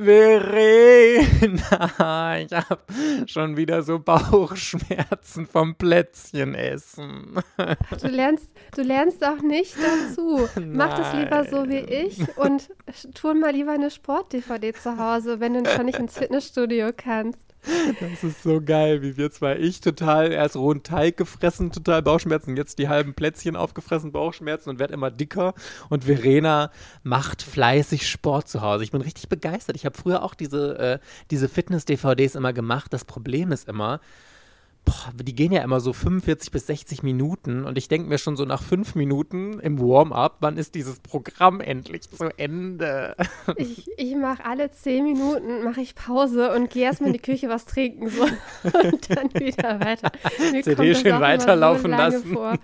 Verena, ich habe schon wieder so Bauchschmerzen vom Plätzchen essen. Du lernst, du lernst auch nicht dazu. Mach das lieber so wie ich und tun mal lieber eine Sport-DVD zu Hause, wenn du schon nicht ins Fitnessstudio kannst. Das ist so geil, wie wir zwei. Ich total erst rohen Teig gefressen, total Bauchschmerzen, jetzt die halben Plätzchen aufgefressen, Bauchschmerzen und werde immer dicker. Und Verena macht fleißig Sport zu Hause. Ich bin richtig begeistert. Ich habe früher auch diese, äh, diese Fitness-DVDs immer gemacht. Das Problem ist immer, boah, die gehen ja immer so 45 bis 60 Minuten und ich denke mir schon so nach fünf Minuten im Warm-up, wann ist dieses Programm endlich zu Ende? Ich, ich mache alle zehn Minuten, mache ich Pause und gehe erstmal in die Küche was trinken so, und dann wieder weiter. Mir CD schön weiterlaufen so lassen. Vor.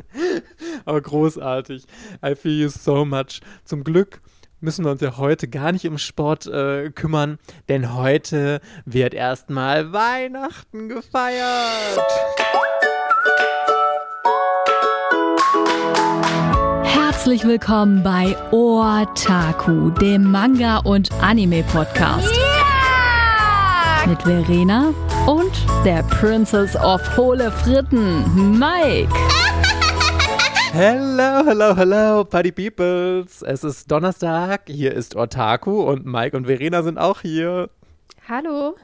Aber großartig. I feel you so much. Zum Glück müssen wir uns ja heute gar nicht um Sport äh, kümmern, denn heute wird erstmal Weihnachten gefeiert. Herzlich willkommen bei Otaku, dem Manga- und Anime-Podcast. Yeah! Mit Verena und der Princess of Hohle Fritten, Mike. Hello, hello, hello, Party Peoples. Es ist Donnerstag, hier ist Otaku und Mike und Verena sind auch hier. Hallo.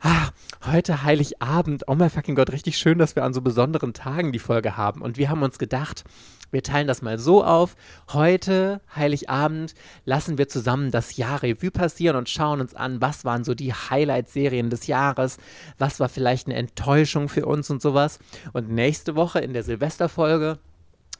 Ah, heute Heiligabend. Oh mein fucking Gott, richtig schön, dass wir an so besonderen Tagen die Folge haben. Und wir haben uns gedacht, wir teilen das mal so auf. Heute, Heiligabend, lassen wir zusammen das Jahr Revue passieren und schauen uns an, was waren so die Highlight-Serien des Jahres, was war vielleicht eine Enttäuschung für uns und sowas. Und nächste Woche in der Silvesterfolge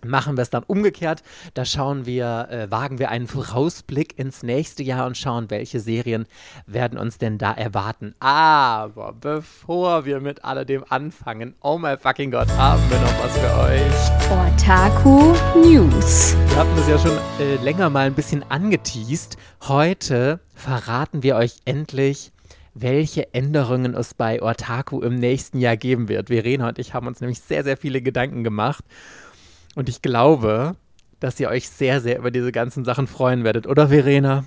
machen wir es dann umgekehrt. Da schauen wir, äh, wagen wir einen Vorausblick ins nächste Jahr und schauen, welche Serien werden uns denn da erwarten. Aber bevor wir mit alledem anfangen, oh my fucking Gott, haben wir noch was für euch. Otaku News. Wir hatten es ja schon äh, länger mal ein bisschen angeteased. Heute verraten wir euch endlich, welche Änderungen es bei Otaku im nächsten Jahr geben wird. Verena und ich haben uns nämlich sehr, sehr viele Gedanken gemacht. Und ich glaube, dass ihr euch sehr, sehr über diese ganzen Sachen freuen werdet, oder Verena?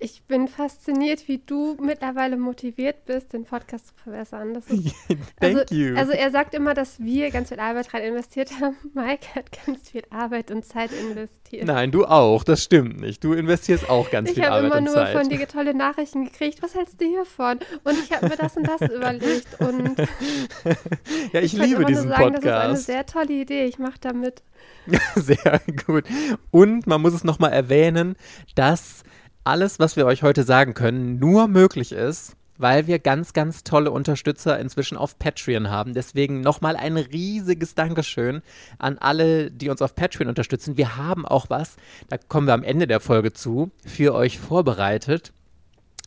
Ich bin fasziniert, wie du mittlerweile motiviert bist, den Podcast zu verbessern. Das ist, Thank also, you. Also er sagt immer, dass wir ganz viel Arbeit rein investiert haben. Mike hat ganz viel Arbeit und Zeit investiert. Nein, du auch. Das stimmt nicht. Du investierst auch ganz ich viel Arbeit und Zeit. Ich habe immer nur von dir tolle Nachrichten gekriegt. Was hältst du hiervon? Und ich habe mir das und das überlegt. Und ja, ich, ich liebe diesen sagen, Podcast. Das ist eine sehr tolle Idee. Ich mache damit. sehr gut. Und man muss es nochmal erwähnen, dass alles, was wir euch heute sagen können, nur möglich ist, weil wir ganz, ganz tolle Unterstützer inzwischen auf Patreon haben. Deswegen nochmal ein riesiges Dankeschön an alle, die uns auf Patreon unterstützen. Wir haben auch was, da kommen wir am Ende der Folge zu, für euch vorbereitet.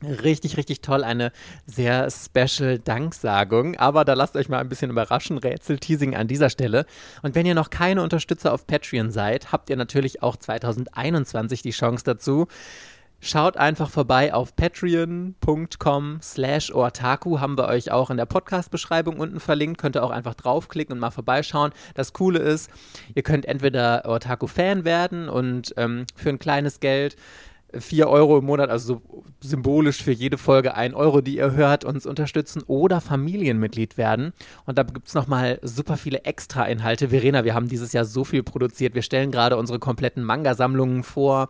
Richtig, richtig toll. Eine sehr special Danksagung. Aber da lasst euch mal ein bisschen überraschen. Rätsel-Teasing an dieser Stelle. Und wenn ihr noch keine Unterstützer auf Patreon seid, habt ihr natürlich auch 2021 die Chance dazu. Schaut einfach vorbei auf patreon.com slash otaku, haben wir euch auch in der Podcast-Beschreibung unten verlinkt, könnt ihr auch einfach draufklicken und mal vorbeischauen. Das Coole ist, ihr könnt entweder Otaku-Fan werden und ähm, für ein kleines Geld 4 Euro im Monat, also so symbolisch für jede Folge 1 Euro, die ihr hört, uns unterstützen oder Familienmitglied werden. Und da gibt es nochmal super viele Extra-Inhalte. Verena, wir haben dieses Jahr so viel produziert. Wir stellen gerade unsere kompletten Manga-Sammlungen vor.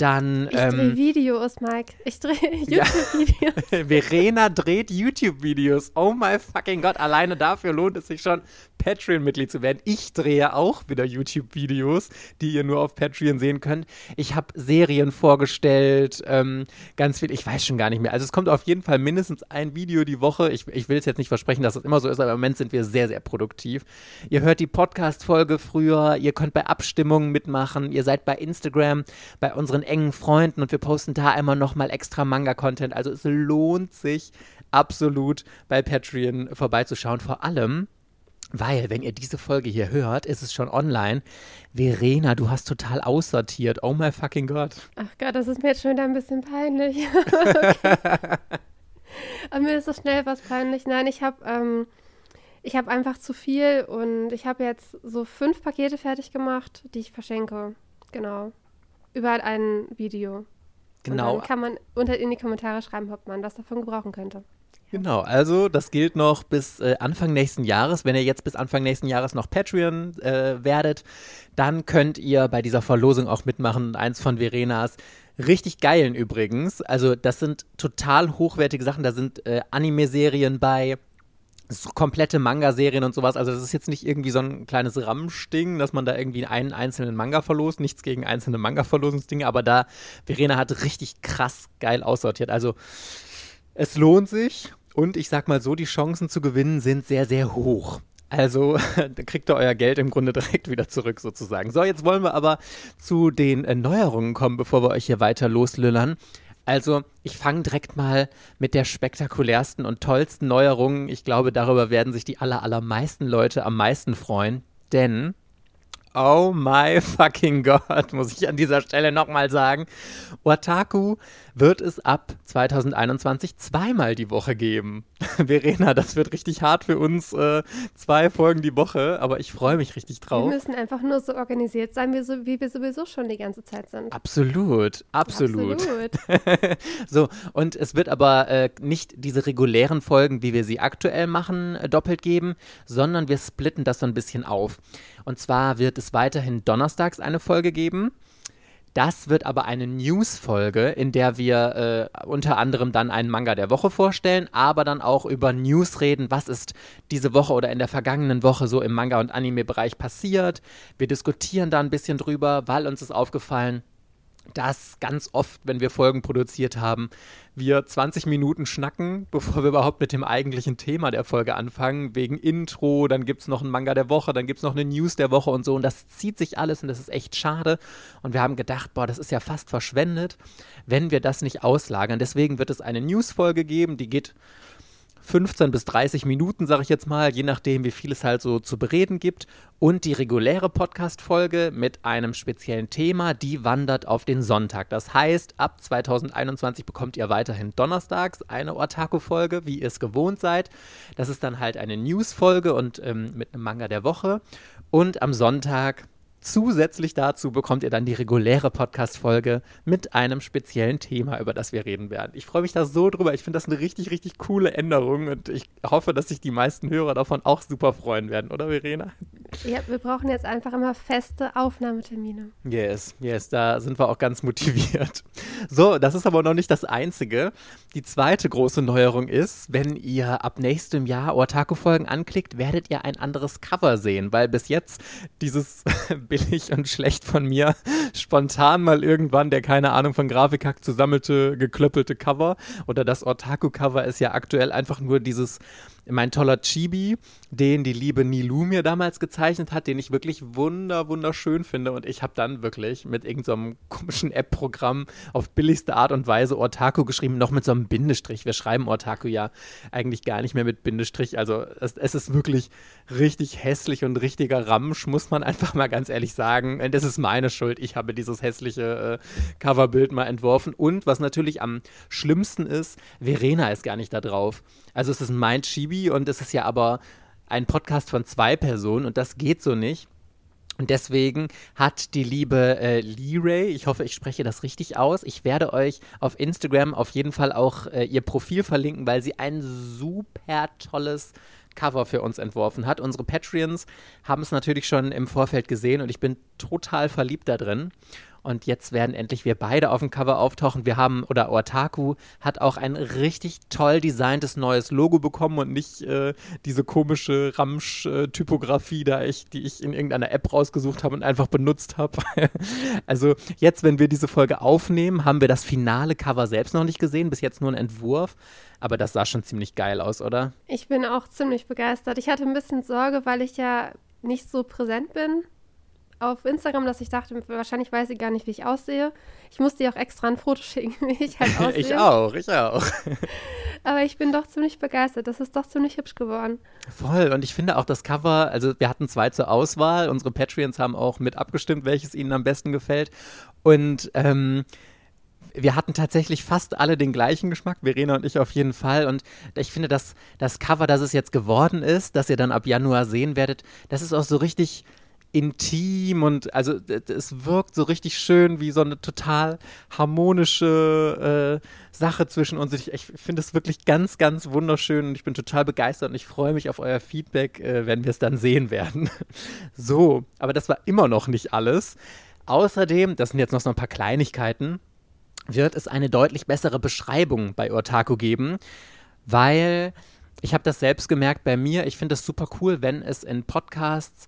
Dann, ich ähm, drehe Videos, Mike. Ich drehe YouTube-Videos. Ja. Verena dreht YouTube-Videos. Oh my fucking Gott. Alleine dafür lohnt es sich schon, Patreon-Mitglied zu werden. Ich drehe auch wieder YouTube-Videos, die ihr nur auf Patreon sehen könnt. Ich habe Serien vorgestellt, ähm, ganz viel. Ich weiß schon gar nicht mehr. Also es kommt auf jeden Fall mindestens ein Video die Woche. Ich, ich will es jetzt nicht versprechen, dass es immer so ist, aber im Moment sind wir sehr, sehr produktiv. Ihr hört die Podcast-Folge früher. Ihr könnt bei Abstimmungen mitmachen. Ihr seid bei Instagram, bei unseren engen Freunden und wir posten da immer nochmal extra Manga-Content. Also es lohnt sich absolut bei Patreon vorbeizuschauen. Vor allem, weil, wenn ihr diese Folge hier hört, ist es schon online. Verena, du hast total aussortiert. Oh my fucking Gott. Ach Gott, das ist mir jetzt schon wieder ein bisschen peinlich. Aber mir ist so schnell was peinlich. Nein, ich habe ähm, ich einfach zu viel und ich habe jetzt so fünf Pakete fertig gemacht, die ich verschenke. Genau. Überall ein Video. Genau. Und dann kann man unter in die Kommentare schreiben, ob man was davon gebrauchen könnte. Genau, also das gilt noch bis äh, Anfang nächsten Jahres. Wenn ihr jetzt bis Anfang nächsten Jahres noch Patreon äh, werdet, dann könnt ihr bei dieser Verlosung auch mitmachen. Eins von Verenas richtig geilen übrigens. Also das sind total hochwertige Sachen. Da sind äh, Anime-Serien bei, so komplette Manga-Serien und sowas. Also das ist jetzt nicht irgendwie so ein kleines Ramschding, dass man da irgendwie einen einzelnen Manga verlost. Nichts gegen einzelne Manga-Verlosungsdinge, aber da Verena hat richtig krass geil aussortiert. Also es lohnt sich und ich sag mal so, die Chancen zu gewinnen sind sehr, sehr hoch. Also kriegt ihr euer Geld im Grunde direkt wieder zurück sozusagen. So, jetzt wollen wir aber zu den äh, Neuerungen kommen, bevor wir euch hier weiter loslüllern. Also, ich fange direkt mal mit der spektakulärsten und tollsten Neuerung. Ich glaube, darüber werden sich die aller, allermeisten Leute am meisten freuen. Denn Oh my fucking God, muss ich an dieser Stelle nochmal sagen. Otaku wird es ab 2021 zweimal die Woche geben. Verena, das wird richtig hart für uns. Äh, zwei Folgen die Woche, aber ich freue mich richtig drauf. Wir müssen einfach nur so organisiert sein, wie, so, wie wir sowieso schon die ganze Zeit sind. Absolut, absolut. Absolut. so, und es wird aber äh, nicht diese regulären Folgen, wie wir sie aktuell machen, äh, doppelt geben, sondern wir splitten das so ein bisschen auf. Und zwar wird es weiterhin donnerstags eine Folge geben. Das wird aber eine News-Folge, in der wir äh, unter anderem dann einen Manga der Woche vorstellen, aber dann auch über News reden. Was ist diese Woche oder in der vergangenen Woche so im Manga- und Anime-Bereich passiert? Wir diskutieren da ein bisschen drüber, weil uns ist aufgefallen, dass ganz oft, wenn wir Folgen produziert haben, wir 20 Minuten schnacken, bevor wir überhaupt mit dem eigentlichen Thema der Folge anfangen. Wegen Intro, dann gibt es noch einen Manga der Woche, dann gibt es noch eine News der Woche und so. Und das zieht sich alles und das ist echt schade. Und wir haben gedacht, boah, das ist ja fast verschwendet, wenn wir das nicht auslagern. Deswegen wird es eine News-Folge geben, die geht 15 bis 30 Minuten, sage ich jetzt mal, je nachdem, wie viel es halt so zu bereden gibt. Und die reguläre Podcast-Folge mit einem speziellen Thema, die wandert auf den Sonntag. Das heißt, ab 2021 bekommt ihr weiterhin donnerstags eine Otaku-Folge, wie ihr es gewohnt seid. Das ist dann halt eine News-Folge und ähm, mit einem Manga der Woche. Und am Sonntag Zusätzlich dazu bekommt ihr dann die reguläre Podcast-Folge mit einem speziellen Thema, über das wir reden werden. Ich freue mich da so drüber. Ich finde das eine richtig, richtig coole Änderung und ich hoffe, dass sich die meisten Hörer davon auch super freuen werden, oder Verena? Ja, wir brauchen jetzt einfach immer feste Aufnahmetermine. Yes, yes, da sind wir auch ganz motiviert. So, das ist aber noch nicht das Einzige. Die zweite große Neuerung ist, wenn ihr ab nächstem Jahr Otaku-Folgen anklickt, werdet ihr ein anderes Cover sehen, weil bis jetzt dieses billig und schlecht von mir. Spontan mal irgendwann der keine Ahnung von Grafik hat zusammelte, geklöppelte Cover. Oder das Otaku-Cover ist ja aktuell einfach nur dieses mein toller Chibi, den die liebe Nilu mir damals gezeichnet hat, den ich wirklich wunder, wunderschön finde. Und ich habe dann wirklich mit irgendeinem so komischen App-Programm auf billigste Art und Weise Ortaku geschrieben, noch mit so einem Bindestrich. Wir schreiben Ortaku ja eigentlich gar nicht mehr mit Bindestrich. Also es, es ist wirklich richtig hässlich und richtiger Ramsch, muss man einfach mal ganz ehrlich sagen. Und das ist meine Schuld. Ich habe dieses hässliche äh, Coverbild mal entworfen. Und was natürlich am schlimmsten ist, Verena ist gar nicht da drauf. Also es ist mein Chibi und es ist ja aber ein Podcast von zwei Personen und das geht so nicht. Und deswegen hat die liebe äh, Lee-Ray, ich hoffe, ich spreche das richtig aus, ich werde euch auf Instagram auf jeden Fall auch äh, ihr Profil verlinken, weil sie ein super tolles Cover für uns entworfen hat. Unsere Patreons haben es natürlich schon im Vorfeld gesehen und ich bin total verliebt da drin. Und jetzt werden endlich wir beide auf dem Cover auftauchen. Wir haben, oder Otaku hat auch ein richtig toll designtes neues Logo bekommen und nicht äh, diese komische Ramsch-Typografie, ich, die ich in irgendeiner App rausgesucht habe und einfach benutzt habe. also jetzt, wenn wir diese Folge aufnehmen, haben wir das finale Cover selbst noch nicht gesehen, bis jetzt nur ein Entwurf. Aber das sah schon ziemlich geil aus, oder? Ich bin auch ziemlich begeistert. Ich hatte ein bisschen Sorge, weil ich ja nicht so präsent bin auf Instagram, dass ich dachte, wahrscheinlich weiß sie gar nicht, wie ich aussehe. Ich musste ihr auch extra ein Foto schicken, wie ich halt aussehe. ich auch, ich auch. Aber ich bin doch ziemlich begeistert. Das ist doch ziemlich hübsch geworden. Voll. Und ich finde auch das Cover, also wir hatten zwei zur Auswahl. Unsere Patreons haben auch mit abgestimmt, welches ihnen am besten gefällt. Und ähm, wir hatten tatsächlich fast alle den gleichen Geschmack, Verena und ich auf jeden Fall. Und ich finde, dass das Cover, das es jetzt geworden ist, das ihr dann ab Januar sehen werdet, das ist auch so richtig intim und also es wirkt so richtig schön wie so eine total harmonische äh, Sache zwischen uns. Ich, ich finde es wirklich ganz, ganz wunderschön und ich bin total begeistert und ich freue mich auf euer Feedback, äh, wenn wir es dann sehen werden. so, aber das war immer noch nicht alles. Außerdem, das sind jetzt noch so ein paar Kleinigkeiten, wird es eine deutlich bessere Beschreibung bei Otaku geben, weil ich habe das selbst gemerkt bei mir. Ich finde es super cool, wenn es in Podcasts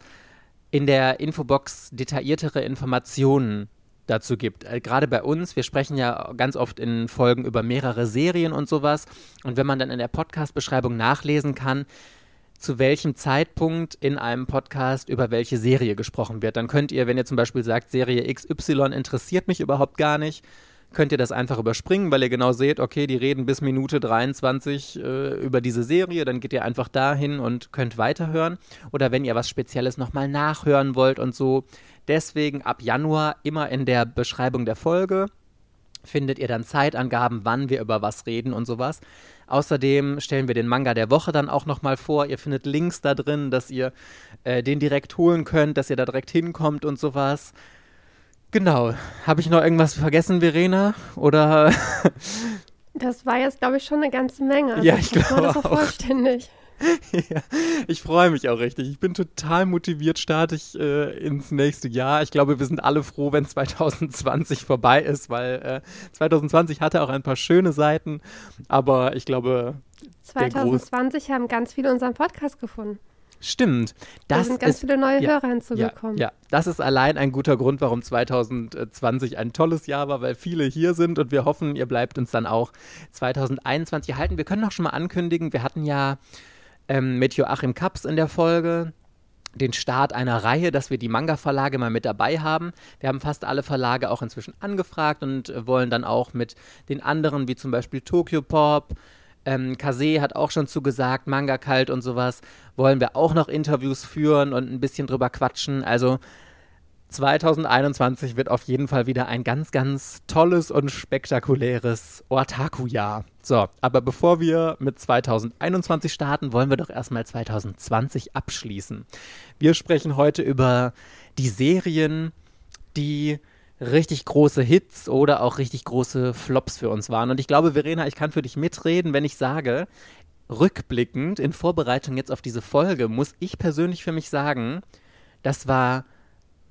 in der Infobox detailliertere Informationen dazu gibt. Äh, Gerade bei uns, wir sprechen ja ganz oft in Folgen über mehrere Serien und sowas. Und wenn man dann in der Podcast-Beschreibung nachlesen kann, zu welchem Zeitpunkt in einem Podcast über welche Serie gesprochen wird, dann könnt ihr, wenn ihr zum Beispiel sagt, Serie XY interessiert mich überhaupt gar nicht, könnt ihr das einfach überspringen, weil ihr genau seht, okay, die reden bis Minute 23 äh, über diese Serie, dann geht ihr einfach dahin und könnt weiterhören. Oder wenn ihr was Spezielles nochmal nachhören wollt und so. Deswegen ab Januar immer in der Beschreibung der Folge findet ihr dann Zeitangaben, wann wir über was reden und sowas. Außerdem stellen wir den Manga der Woche dann auch nochmal vor. Ihr findet Links da drin, dass ihr äh, den direkt holen könnt, dass ihr da direkt hinkommt und sowas. Genau. Habe ich noch irgendwas vergessen, Verena? Oder? das war jetzt, glaube ich, schon eine ganze Menge. Also ja, ich glaube auch. vollständig. ja, ich freue mich auch richtig. Ich bin total motiviert, starte ich äh, ins nächste Jahr. Ich glaube, wir sind alle froh, wenn 2020 vorbei ist, weil äh, 2020 hatte auch ein paar schöne Seiten, aber ich glaube. 2020 haben ganz viele unseren Podcast gefunden. Stimmt. Das da sind ganz ist, viele neue ja, Hörer hinzugekommen. Ja, ja, das ist allein ein guter Grund, warum 2020 ein tolles Jahr war, weil viele hier sind und wir hoffen, ihr bleibt uns dann auch 2021 erhalten. Wir können auch schon mal ankündigen, wir hatten ja ähm, mit Joachim Kaps in der Folge den Start einer Reihe, dass wir die Manga-Verlage mal mit dabei haben. Wir haben fast alle Verlage auch inzwischen angefragt und wollen dann auch mit den anderen, wie zum Beispiel Tokyo Pop, ähm, Kase hat auch schon zugesagt, Manga kalt und sowas. Wollen wir auch noch Interviews führen und ein bisschen drüber quatschen. Also 2021 wird auf jeden Fall wieder ein ganz, ganz tolles und spektakuläres Otaku-Jahr. So, aber bevor wir mit 2021 starten, wollen wir doch erstmal 2020 abschließen. Wir sprechen heute über die Serien, die richtig große Hits oder auch richtig große Flops für uns waren. Und ich glaube, Verena, ich kann für dich mitreden, wenn ich sage, rückblickend in Vorbereitung jetzt auf diese Folge, muss ich persönlich für mich sagen, das war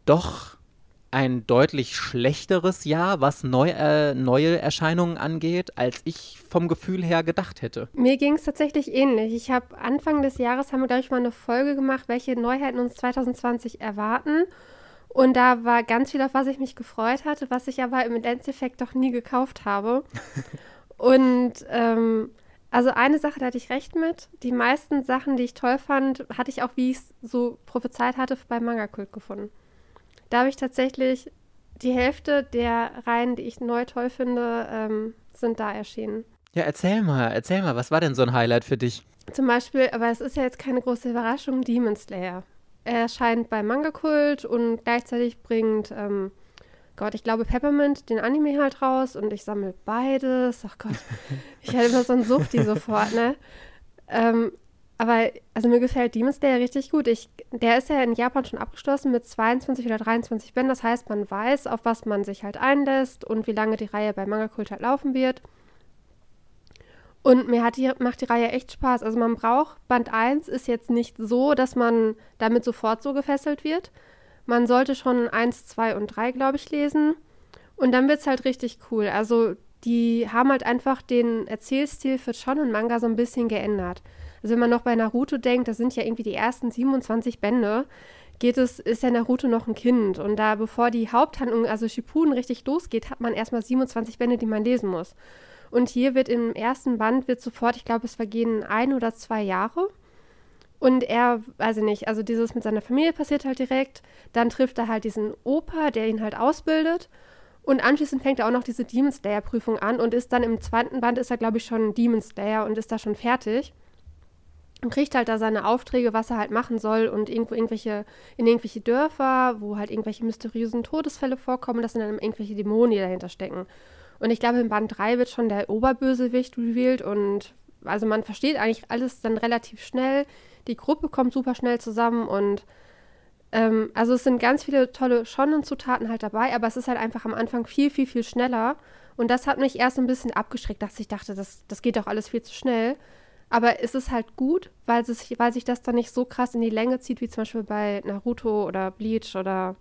doch ein deutlich schlechteres Jahr, was neu, äh, neue Erscheinungen angeht, als ich vom Gefühl her gedacht hätte. Mir ging es tatsächlich ähnlich. Ich habe Anfang des Jahres, haben wir, glaube ich, mal eine Folge gemacht, welche Neuheiten uns 2020 erwarten. Und da war ganz viel, auf was ich mich gefreut hatte, was ich aber im Endeffekt doch nie gekauft habe. Und ähm, also eine Sache, da hatte ich recht mit. Die meisten Sachen, die ich toll fand, hatte ich auch, wie ich es so prophezeit hatte, bei Manga Kult gefunden. Da habe ich tatsächlich die Hälfte der Reihen, die ich neu toll finde, ähm, sind da erschienen. Ja, erzähl mal, erzähl mal, was war denn so ein Highlight für dich? Zum Beispiel, aber es ist ja jetzt keine große Überraschung, Demon Slayer erscheint bei Manga Kult und gleichzeitig bringt, ähm, Gott, ich glaube Peppermint den Anime halt raus und ich sammle beides. Ach Gott, ich hätte immer so ein Suchti sofort, ne? Ähm, aber also mir gefällt Demon Slayer richtig gut. Ich, der ist ja in Japan schon abgeschlossen mit 22 oder 23 Bänden. Das heißt, man weiß, auf was man sich halt einlässt und wie lange die Reihe bei Manga Kult halt laufen wird. Und mir hat die, macht die Reihe echt Spaß. Also man braucht, Band 1 ist jetzt nicht so, dass man damit sofort so gefesselt wird. Man sollte schon 1, 2 und 3, glaube ich, lesen. Und dann wird es halt richtig cool. Also die haben halt einfach den Erzählstil für Shonen Manga so ein bisschen geändert. Also wenn man noch bei Naruto denkt, das sind ja irgendwie die ersten 27 Bände, geht es, ist ja Naruto noch ein Kind. Und da, bevor die Haupthandlung, also Shippuden, richtig losgeht, hat man erstmal 27 Bände, die man lesen muss. Und hier wird im ersten Band wird sofort, ich glaube, es vergehen ein oder zwei Jahre. Und er, weiß ich nicht, also dieses mit seiner Familie passiert halt direkt. Dann trifft er halt diesen Opa, der ihn halt ausbildet. Und anschließend fängt er auch noch diese Demon Slayer-Prüfung an und ist dann im zweiten Band, ist er, glaube ich, schon Demon Slayer und ist da schon fertig. Und kriegt halt da seine Aufträge, was er halt machen soll und irgendwo irgendwelche, in irgendwelche Dörfer, wo halt irgendwelche mysteriösen Todesfälle vorkommen, das sind dann irgendwelche Dämonen, die dahinter stecken. Und ich glaube, in Band 3 wird schon der Oberbösewicht revealed und also man versteht eigentlich alles dann relativ schnell. Die Gruppe kommt super schnell zusammen und Ähm, also es sind ganz viele tolle Shonen-Zutaten halt dabei, aber es ist halt einfach am Anfang viel, viel, viel schneller. Und das hat mich erst ein bisschen abgeschreckt, dass ich dachte, das, das geht doch alles viel zu schnell. Aber es ist halt gut, weil, es, weil sich das dann nicht so krass in die Länge zieht, wie zum Beispiel bei Naruto oder Bleach oder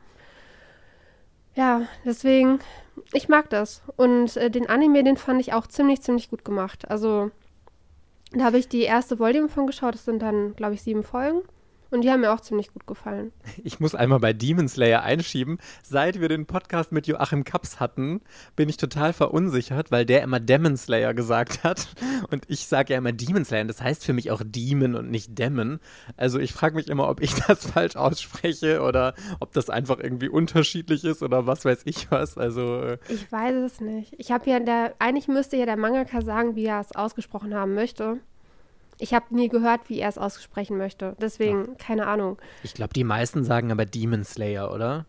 ja, deswegen, ich mag das. Und äh, den Anime, den fand ich auch ziemlich, ziemlich gut gemacht. Also, da habe ich die erste Volume von geschaut. Das sind dann, glaube ich, sieben Folgen. Und die haben mir auch ziemlich gut gefallen. Ich muss einmal bei Demon Slayer einschieben. Seit wir den Podcast mit Joachim Kaps hatten, bin ich total verunsichert, weil der immer Demon Slayer gesagt hat. Und ich sage ja immer Demon Slayer. Das heißt für mich auch Demon und nicht Demon. Also ich frage mich immer, ob ich das falsch ausspreche oder ob das einfach irgendwie unterschiedlich ist oder was weiß ich was. Also. Äh, ich weiß es nicht. Ich habe ja der, eigentlich müsste ja der Mangaka sagen, wie er es ausgesprochen haben möchte. Ich habe nie gehört, wie er es aussprechen möchte. Deswegen, ja. keine Ahnung. Ich glaube, die meisten sagen aber Demon Slayer, oder?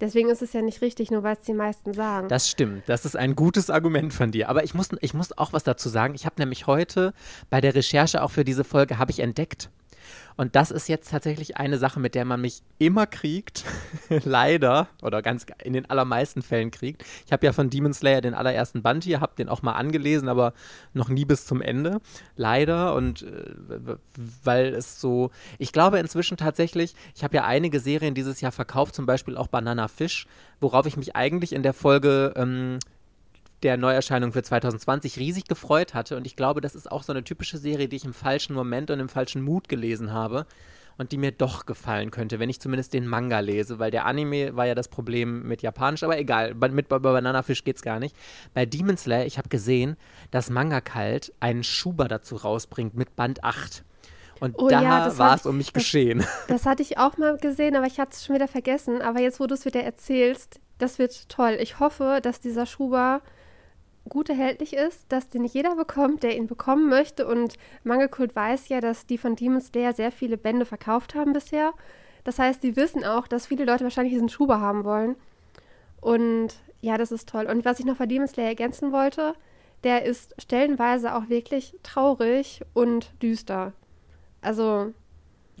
Deswegen ist es ja nicht richtig, nur weil es die meisten sagen. Das stimmt. Das ist ein gutes Argument von dir. Aber ich muss, ich muss auch was dazu sagen. Ich habe nämlich heute bei der Recherche auch für diese Folge habe ich entdeckt, und das ist jetzt tatsächlich eine Sache, mit der man mich immer kriegt, leider, oder ganz in den allermeisten Fällen kriegt. Ich habe ja von Demon Slayer den allerersten Band hier, habe den auch mal angelesen, aber noch nie bis zum Ende, leider. Und äh, weil es so, ich glaube inzwischen tatsächlich, ich habe ja einige Serien dieses Jahr verkauft, zum Beispiel auch Banana Fish, worauf ich mich eigentlich in der Folge ähm, der Neuerscheinung für 2020 riesig gefreut hatte. Und ich glaube, das ist auch so eine typische Serie, die ich im falschen Moment und im falschen Mut gelesen habe und die mir doch gefallen könnte, wenn ich zumindest den Manga lese, weil der Anime war ja das Problem mit Japanisch, aber egal, mit bei Banana Fish geht's gar nicht. Bei Demon Slayer, ich habe gesehen, dass Manga Kalt einen Schuber dazu rausbringt mit Band 8. Und oh, da ja, war es um mich das, geschehen. Das hatte ich auch mal gesehen, aber ich hatte es schon wieder vergessen. Aber jetzt, wo du es wieder erzählst, das wird toll. Ich hoffe, dass dieser Schuber gut erhältlich ist, dass den jeder bekommt, der ihn bekommen möchte. Und Mangelkult weiß ja, dass die von Demon Slayer sehr viele Bände verkauft haben bisher. Das heißt, die wissen auch, dass viele Leute wahrscheinlich diesen Schuber haben wollen. Und ja, das ist toll. Und was ich noch bei Demon Slayer ergänzen wollte, der ist stellenweise auch wirklich traurig und düster. Also,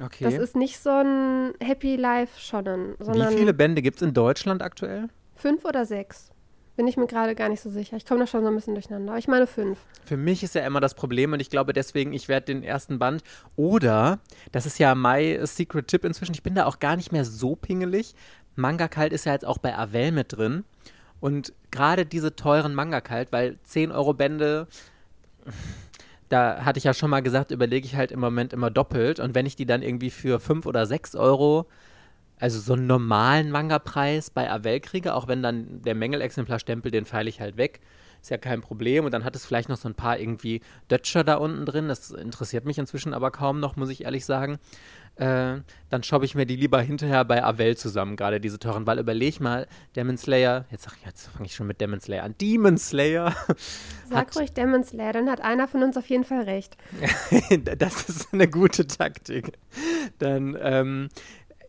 okay. das ist nicht so ein Happy Life Shonen. Wie viele Bände gibt es in Deutschland aktuell? Fünf oder sechs. Bin ich mir gerade gar nicht so sicher. Ich komme da schon so ein bisschen durcheinander. Aber ich meine fünf. Für mich ist ja immer das Problem und ich glaube deswegen, ich werde den ersten Band oder, das ist ja my secret tip inzwischen, ich bin da auch gar nicht mehr so pingelig. Manga Kalt ist ja jetzt auch bei Avel mit drin. Und gerade diese teuren Manga Kalt, weil 10 Euro Bände, da hatte ich ja schon mal gesagt, überlege ich halt im Moment immer doppelt. Und wenn ich die dann irgendwie für 5 oder 6 Euro also so einen normalen Manga-Preis bei Avel kriege, auch wenn dann der Mängelexemplarstempel, den feile ich halt weg. Ist ja kein Problem. Und dann hat es vielleicht noch so ein paar irgendwie Dötscher da unten drin. Das interessiert mich inzwischen aber kaum noch, muss ich ehrlich sagen. Äh, dann shoppe ich mir die lieber hinterher bei Avel zusammen, gerade diese teuren. Weil überleg mal, Demon Slayer, jetzt, jetzt fange ich schon mit Demon Slayer an. Demon Slayer. Sag ruhig Demon Slayer, dann hat einer von uns auf jeden Fall recht. das ist eine gute Taktik. Dann, ähm,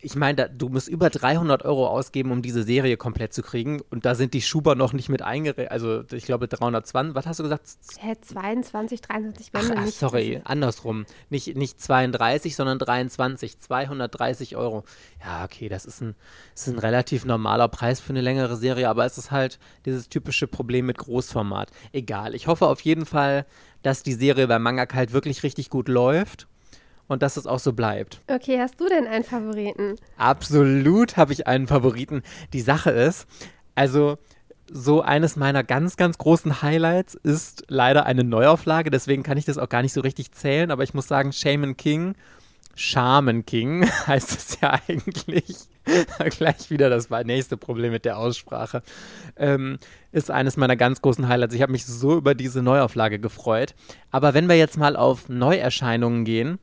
ich meine, du musst über 300 Euro ausgeben, um diese Serie komplett zu kriegen. Und da sind die Schuber noch nicht mit eingerechnet. Also, ich glaube, 320, was hast du gesagt? Hä, 22, 23 Bände. Ach, ach sorry, andersrum. Nicht, nicht 32, sondern 23. 230 Euro. Ja, okay, das ist ein, das ist ein relativ normaler Preis für eine längere Serie, aber es ist halt dieses typische Problem mit Großformat. Egal. Ich hoffe auf jeden Fall, dass die Serie bei Manga halt wirklich richtig gut läuft und dass es auch so bleibt. Okay, hast du denn einen Favoriten? Absolut habe ich einen Favoriten. Die Sache ist, also so eines meiner ganz, ganz großen Highlights ist leider eine Neuauflage, deswegen kann ich das auch gar nicht so richtig zählen, aber ich muss sagen, Shaman King, Shaman King heißt es ja eigentlich. Gleich wieder das nächste Problem mit der Aussprache. Ähm, ist eines meiner ganz großen Highlights. Ich habe mich so über diese Neuauflage gefreut. Aber wenn wir jetzt mal auf Neuerscheinungen gehen,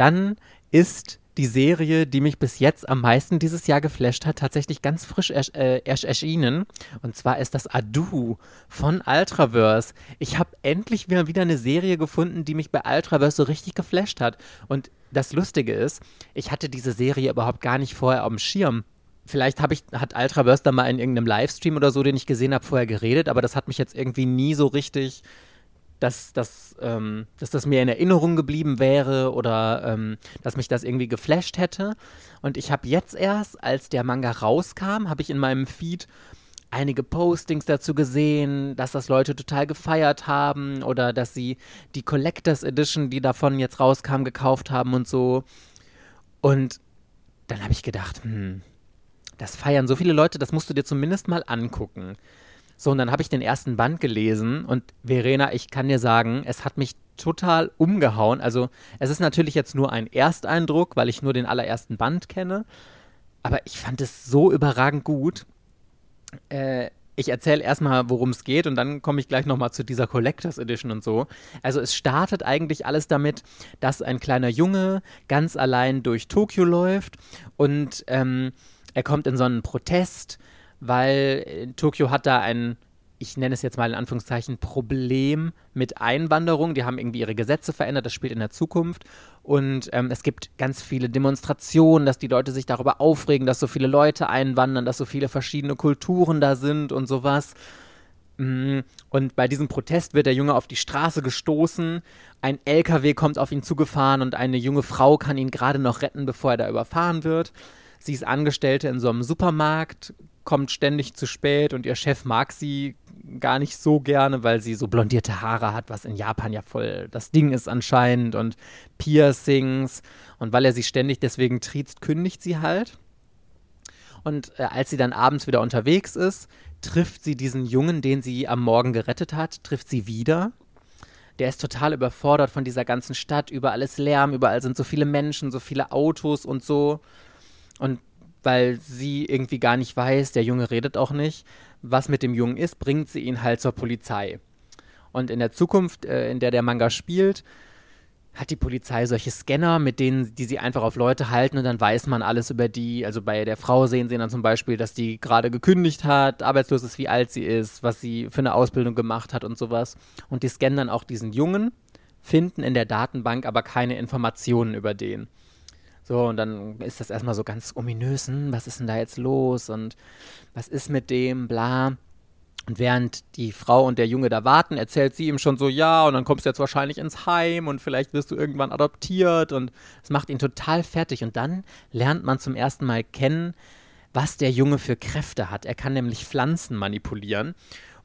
dann ist die Serie, die mich bis jetzt am meisten dieses Jahr geflasht hat, tatsächlich ganz frisch ersch äh, erschienen. Und zwar ist das Adu von Ultraverse. Ich habe endlich wieder, wieder eine Serie gefunden, die mich bei Ultraverse so richtig geflasht hat. Und das Lustige ist, ich hatte diese Serie überhaupt gar nicht vorher auf dem Schirm. Vielleicht ich, hat Ultraverse da mal in irgendeinem Livestream oder so, den ich gesehen habe, vorher geredet, aber das hat mich jetzt irgendwie nie so richtig dass, dass, ähm, dass das mir in Erinnerung geblieben wäre oder ähm, dass mich das irgendwie geflasht hätte. Und ich habe jetzt erst, als der Manga rauskam, habe ich in meinem Feed einige Postings dazu gesehen, dass das Leute total gefeiert haben oder dass sie die Collectors Edition, die davon jetzt rauskam, gekauft haben und so. Und dann habe ich gedacht, hm, das feiern so viele Leute, das musst du dir zumindest mal angucken. So, und dann habe ich den ersten Band gelesen und Verena, ich kann dir sagen, es hat mich total umgehauen. Also, es ist natürlich jetzt nur ein Ersteindruck, weil ich nur den allerersten Band kenne. Aber ich fand es so überragend gut. Äh, ich erzähle erstmal, worum es geht und dann komme ich gleich nochmal zu dieser Collectors Edition und so. Also es startet eigentlich alles damit, dass ein kleiner Junge ganz allein durch Tokio läuft und ähm, er kommt in so einen Protest weil äh, Tokio hat da ein, ich nenne es jetzt mal in Anführungszeichen, Problem mit Einwanderung. Die haben irgendwie ihre Gesetze verändert, das spielt in der Zukunft. Und ähm, es gibt ganz viele Demonstrationen, dass die Leute sich darüber aufregen, dass so viele Leute einwandern, dass so viele verschiedene Kulturen da sind und sowas. Mm, und bei diesem Protest wird der Junge auf die Straße gestoßen. Ein LKW kommt auf ihn zugefahren und eine junge Frau kann ihn gerade noch retten, bevor er da überfahren wird. Sie ist Angestellte in so einem Supermarkt, kommt ständig zu spät und ihr Chef mag sie gar nicht so gerne, weil sie so blondierte Haare hat, was in Japan ja voll das Ding ist anscheinend und Piercings und weil er sie ständig deswegen triezt, kündigt sie halt. Und äh, als sie dann abends wieder unterwegs ist, trifft sie diesen Jungen, den sie am Morgen gerettet hat, trifft sie wieder. Der ist total überfordert von dieser ganzen Stadt, überall ist Lärm, überall sind so viele Menschen, so viele Autos und so. Und weil sie irgendwie gar nicht weiß, der Junge redet auch nicht, was mit dem Jungen ist, bringt sie ihn halt zur Polizei. Und in der Zukunft, äh, in der der Manga spielt, hat die Polizei solche Scanner, mit denen die sie einfach auf Leute halten und dann weiß man alles über die. Also bei der Frau sehen sie dann zum Beispiel, dass die gerade gekündigt hat, arbeitslos ist, wie alt sie ist, was sie für eine Ausbildung gemacht hat und sowas. Und die scannen dann auch diesen Jungen, finden in der Datenbank aber keine Informationen über den. So, und dann ist das erstmal so ganz ominös, hm, was ist denn da jetzt los und was ist mit dem, bla. Und während die Frau und der Junge da warten, erzählt sie ihm schon so, ja, und dann kommst du jetzt wahrscheinlich ins Heim und vielleicht wirst du irgendwann adoptiert und es macht ihn total fertig. Und dann lernt man zum ersten Mal kennen, was der Junge für Kräfte hat. Er kann nämlich Pflanzen manipulieren.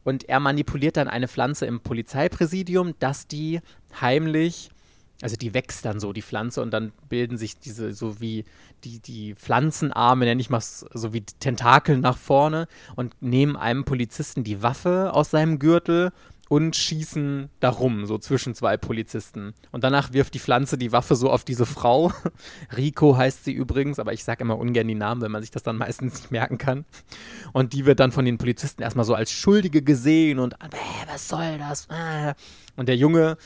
Und er manipuliert dann eine Pflanze im Polizeipräsidium, dass die heimlich also die wächst dann so, die Pflanze, und dann bilden sich diese, so wie die, die Pflanzenarme, nenne ich mal so wie Tentakel nach vorne und nehmen einem Polizisten die Waffe aus seinem Gürtel und schießen darum, so zwischen zwei Polizisten. Und danach wirft die Pflanze die Waffe so auf diese Frau. Rico heißt sie übrigens, aber ich sage immer ungern die Namen, wenn man sich das dann meistens nicht merken kann. Und die wird dann von den Polizisten erstmal so als Schuldige gesehen und, äh, was soll das? Äh. Und der Junge,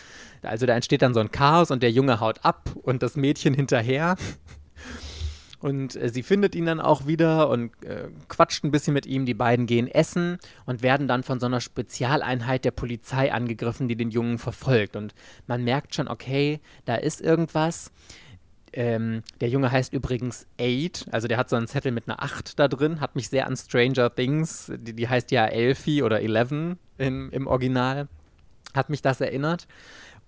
also da entsteht dann so ein Chaos und der Junge haut ab und das Mädchen hinterher. Und äh, sie findet ihn dann auch wieder und äh, quatscht ein bisschen mit ihm. Die beiden gehen essen und werden dann von so einer Spezialeinheit der Polizei angegriffen, die den Jungen verfolgt. Und man merkt schon, okay, da ist irgendwas. Ähm, der Junge heißt übrigens Eight, also der hat so einen Zettel mit einer 8 da drin, hat mich sehr an Stranger Things, die, die heißt ja Elfie oder Eleven im, im Original, hat mich das erinnert.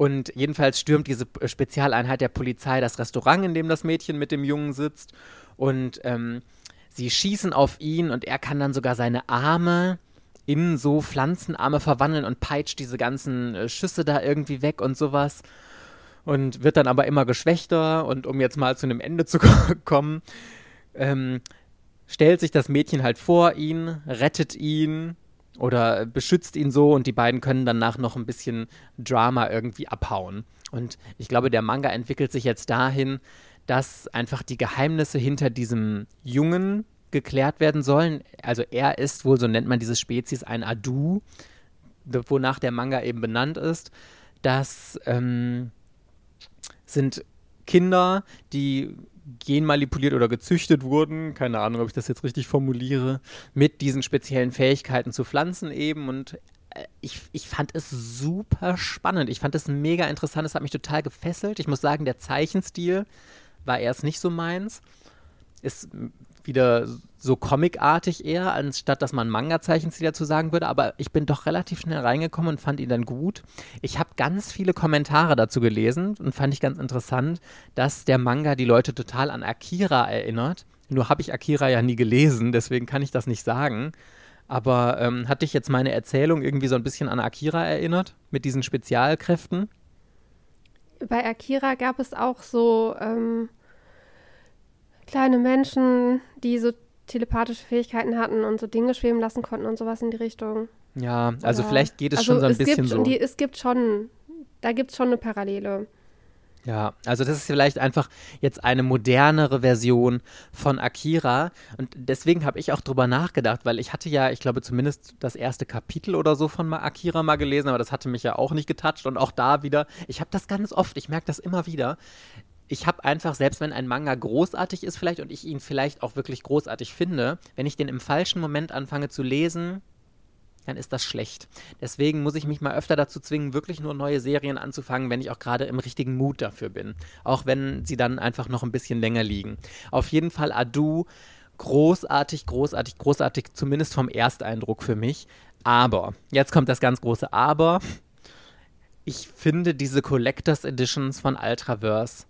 Und jedenfalls stürmt diese Spezialeinheit der Polizei das Restaurant, in dem das Mädchen mit dem Jungen sitzt. Und ähm, sie schießen auf ihn und er kann dann sogar seine Arme in so Pflanzenarme verwandeln und peitscht diese ganzen äh, Schüsse da irgendwie weg und sowas. Und wird dann aber immer geschwächter. Und um jetzt mal zu einem Ende zu kommen, ähm, stellt sich das Mädchen halt vor ihn, rettet ihn oder beschützt ihn so und die beiden können danach noch ein bisschen Drama irgendwie abhauen. Und ich glaube, der Manga entwickelt sich jetzt dahin, dass einfach die Geheimnisse hinter diesem Jungen geklärt werden sollen. Also er ist wohl, so nennt man diese Spezies, ein Adu, wonach der Manga eben benannt ist. Das ähm, sind Kinder, die genmanipuliert oder gezüchtet wurden, keine Ahnung, ob ich das jetzt richtig formuliere, mit diesen speziellen Fähigkeiten zu Pflanzen eben und äh, ich, ich fand es super spannend. Ich fand es mega interessant. Es hat mich total gefesselt. Ich muss sagen, der Zeichenstil war erst nicht so meins. Ist wieder so comicartig eher, anstatt dass man Manga-Zeichenstil dazu sagen würde. Aber ich bin doch relativ schnell reingekommen und fand ihn dann gut. Ich habe ganz viele Kommentare dazu gelesen und fand ich ganz interessant, dass der Manga die Leute total an Akira erinnert. Nur habe ich Akira ja nie gelesen, deswegen kann ich das nicht sagen. Aber ähm, hat dich jetzt meine Erzählung irgendwie so ein bisschen an Akira erinnert, mit diesen Spezialkräften? Bei Akira gab es auch so ähm, kleine Menschen, die so telepathische Fähigkeiten hatten und so Dinge schweben lassen konnten und sowas in die Richtung. Ja, also Oder- vielleicht geht es also schon so ein bisschen so. Die, es gibt schon, da gibt es schon eine Parallele. Ja, also das ist vielleicht einfach jetzt eine modernere Version von Akira. Und deswegen habe ich auch drüber nachgedacht, weil ich hatte ja, ich glaube, zumindest das erste Kapitel oder so von Akira mal gelesen, aber das hatte mich ja auch nicht getoucht. Und auch da wieder, ich habe das ganz oft, ich merke das immer wieder. Ich habe einfach, selbst wenn ein Manga großartig ist vielleicht und ich ihn vielleicht auch wirklich großartig finde, wenn ich den im falschen Moment anfange zu lesen, dann ist das schlecht. Deswegen muss ich mich mal öfter dazu zwingen, wirklich nur neue Serien anzufangen, wenn ich auch gerade im richtigen Mut dafür bin. Auch wenn sie dann einfach noch ein bisschen länger liegen. Auf jeden Fall Adu, großartig, großartig, großartig, zumindest vom Ersteindruck für mich. Aber, jetzt kommt das ganz große Aber. Ich finde diese Collectors Editions von Ultraverse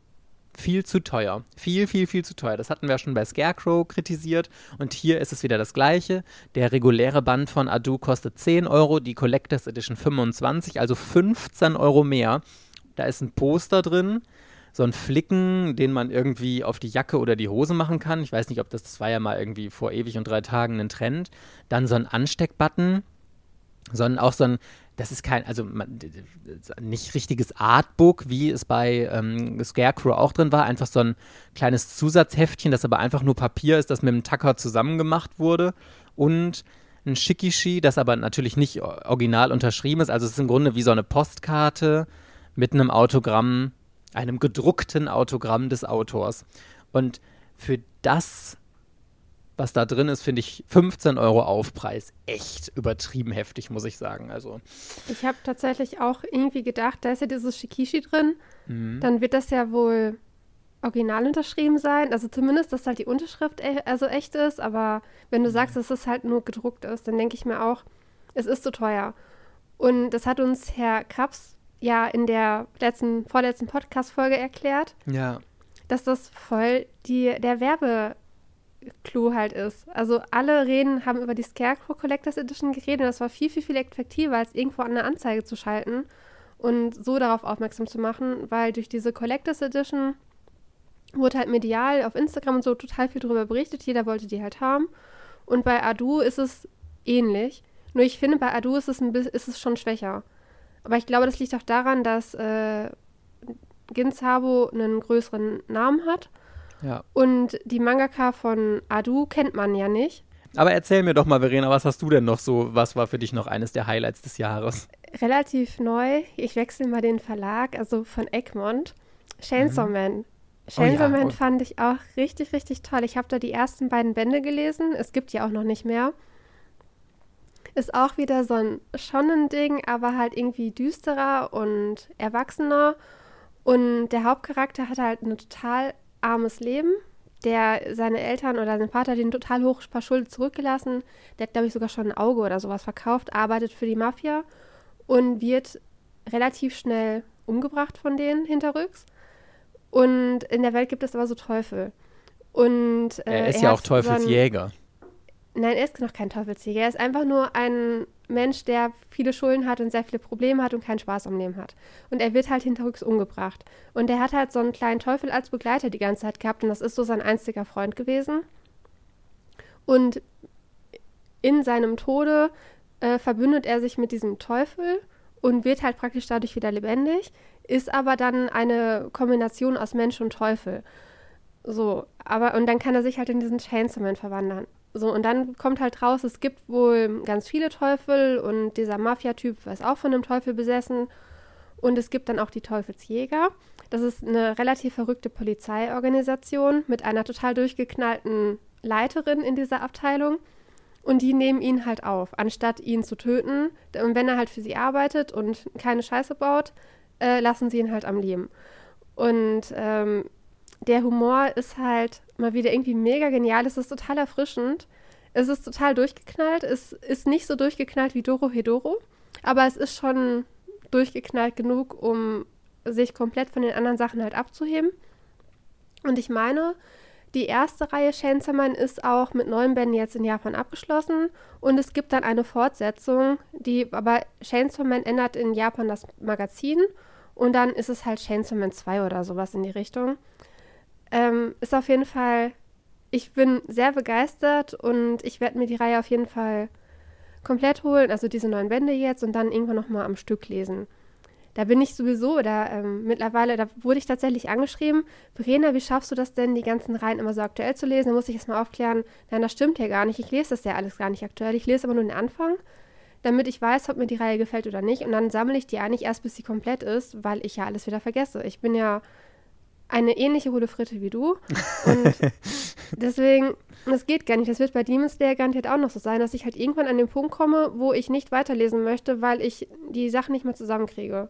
viel zu teuer. Viel, viel, viel zu teuer. Das hatten wir schon bei Scarecrow kritisiert. Und hier ist es wieder das Gleiche. Der reguläre Band von Adu kostet 10 Euro, die Collectors Edition 25, also 15 Euro mehr. Da ist ein Poster drin, so ein Flicken, den man irgendwie auf die Jacke oder die Hose machen kann. Ich weiß nicht, ob das, das war ja mal irgendwie vor ewig und drei Tagen ein Trend. Dann so ein Ansteckbutton, sondern auch so ein, das ist kein, also man, nicht richtiges Artbook, wie es bei ähm, Scarecrow auch drin war, einfach so ein kleines Zusatzheftchen, das aber einfach nur Papier ist, das mit dem Tacker zusammengemacht wurde. Und ein Shikishi, das aber natürlich nicht original unterschrieben ist, also es ist im Grunde wie so eine Postkarte mit einem Autogramm, einem gedruckten Autogramm des Autors. Und für das was da drin ist, finde ich 15 Euro Aufpreis echt übertrieben heftig, muss ich sagen. Also, Ich habe tatsächlich auch irgendwie gedacht, da ist ja dieses Shikishi drin, mhm. dann wird das ja wohl original unterschrieben sein. Also zumindest, dass halt die Unterschrift e also echt ist, aber wenn du sagst, dass es halt nur gedruckt ist, dann denke ich mir auch, es ist zu teuer. Und das hat uns Herr Krabs ja in der letzten, vorletzten Podcast-Folge erklärt, ja, dass das voll die, der Werbeclou halt ist. Also alle reden, haben über die Scarecrow Collectors Edition geredet und das war viel, viel, viel effektiver, als irgendwo eine Anzeige zu schalten und so darauf aufmerksam zu machen, weil durch diese Collectors Edition wurde halt medial auf Instagram und so total viel darüber berichtet, jeder wollte die halt haben. Und bei Adu ist es ähnlich. Nur ich finde, bei Adu ist es, ein ist es schon schwächer. Aber ich glaube, das liegt auch daran, dass äh, Ginzabo einen größeren Namen hat. Ja. Und die Mangaka von Adu kennt man ja nicht. Aber erzähl mir doch mal, Verena, was hast du denn noch so? Was war für dich noch eines der Highlights des Jahres? Relativ neu. Ich wechsle mal den Verlag, also von Egmont. Chainsaw Man. Chainsaw ja, Man oh. fand ich auch richtig, richtig toll. Ich habe da die ersten beiden Bände gelesen. Es gibt ja auch noch nicht mehr. Ist auch wieder so ein Shonen-Ding, aber halt irgendwie düsterer und erwachsener. Und der Hauptcharakter hat halt ein total armes Leben. Der, seine Eltern oder sein Vater ihn total hoch verschuldet zurückgelassen. Der hat, glaube ich, sogar schon ein Auge oder sowas verkauft, arbeitet für die Mafia und wird relativ schnell umgebracht von denen hinterrücks. Und in der Welt gibt es aber so Teufel. Und, äh, er ist ja hat auch Teufelsjäger. So ein, nein, er ist noch kein Teufelsjäger. Er ist einfach nur ein Mensch, der viele Schulden hat und sehr viele Probleme hat und keinen Spaß am Leben hat. Und er wird halt hinterrücks umgebracht. Und er hat halt so einen kleinen Teufel als Begleiter die ganze Zeit gehabt und das ist so sein einziger Freund gewesen. Und in seinem Tode äh, verbündet er sich mit diesem Teufel und wird halt praktisch dadurch wieder lebendig, ist aber dann eine Kombination aus Mensch und Teufel. So, aber und dann kann er sich halt in diesen Chainsaw Man verwandeln. So, und dann kommt halt raus, es gibt wohl ganz viele Teufel und dieser Mafia-Typ ist auch von einem Teufel besessen. Und es gibt dann auch die Teufelsjäger. Das ist eine relativ verrückte Polizeiorganisation mit einer total durchgeknallten Leiterin in dieser Abteilung. Und die nehmen ihn halt auf, anstatt ihn zu töten. Und wenn er halt für sie arbeitet und keine Scheiße baut, äh, lassen sie ihn halt am Leben. Und ähm, der Humor ist halt mal wieder irgendwie mega genial. Es ist total erfrischend. Es ist total durchgeknallt. Es ist nicht so durchgeknallt wie Doro Hedoro, aber es ist schon durchgeknallt genug, um sich komplett von den anderen Sachen halt abzuheben. Und ich meine, die erste Reihe Chainsaw Man ist auch mit neun Bänden jetzt in Japan abgeschlossen und es gibt dann eine Fortsetzung, die aber Chainsaw Man ändert in Japan das Magazin und dann ist es halt Chainsaw Man 2 oder sowas in die Richtung. Ähm, ist auf jeden Fall, ich bin sehr begeistert und ich werde mir die Reihe auf jeden Fall komplett holen, also diese neun Bände jetzt und dann irgendwann nochmal am Stück lesen da bin ich sowieso, da ähm, mittlerweile, da wurde ich tatsächlich angeschrieben, Verena, wie schaffst du das denn, die ganzen Reihen immer so aktuell zu lesen? Da muss ich erst mal aufklären, nein, das stimmt ja gar nicht. Ich lese das ja alles gar nicht aktuell. Ich lese aber nur den Anfang, damit ich weiß, ob mir die Reihe gefällt oder nicht. Und dann sammle ich die eigentlich erst, bis sie komplett ist, weil ich ja alles wieder vergesse. Ich bin ja eine ähnliche hohle Fritte wie du. Und deswegen, das geht gar nicht. Das wird bei Demon Slayer garantiert auch noch so sein, dass ich halt irgendwann an den Punkt komme, wo ich nicht weiterlesen möchte, weil ich die Sachen nicht mehr zusammenkriege.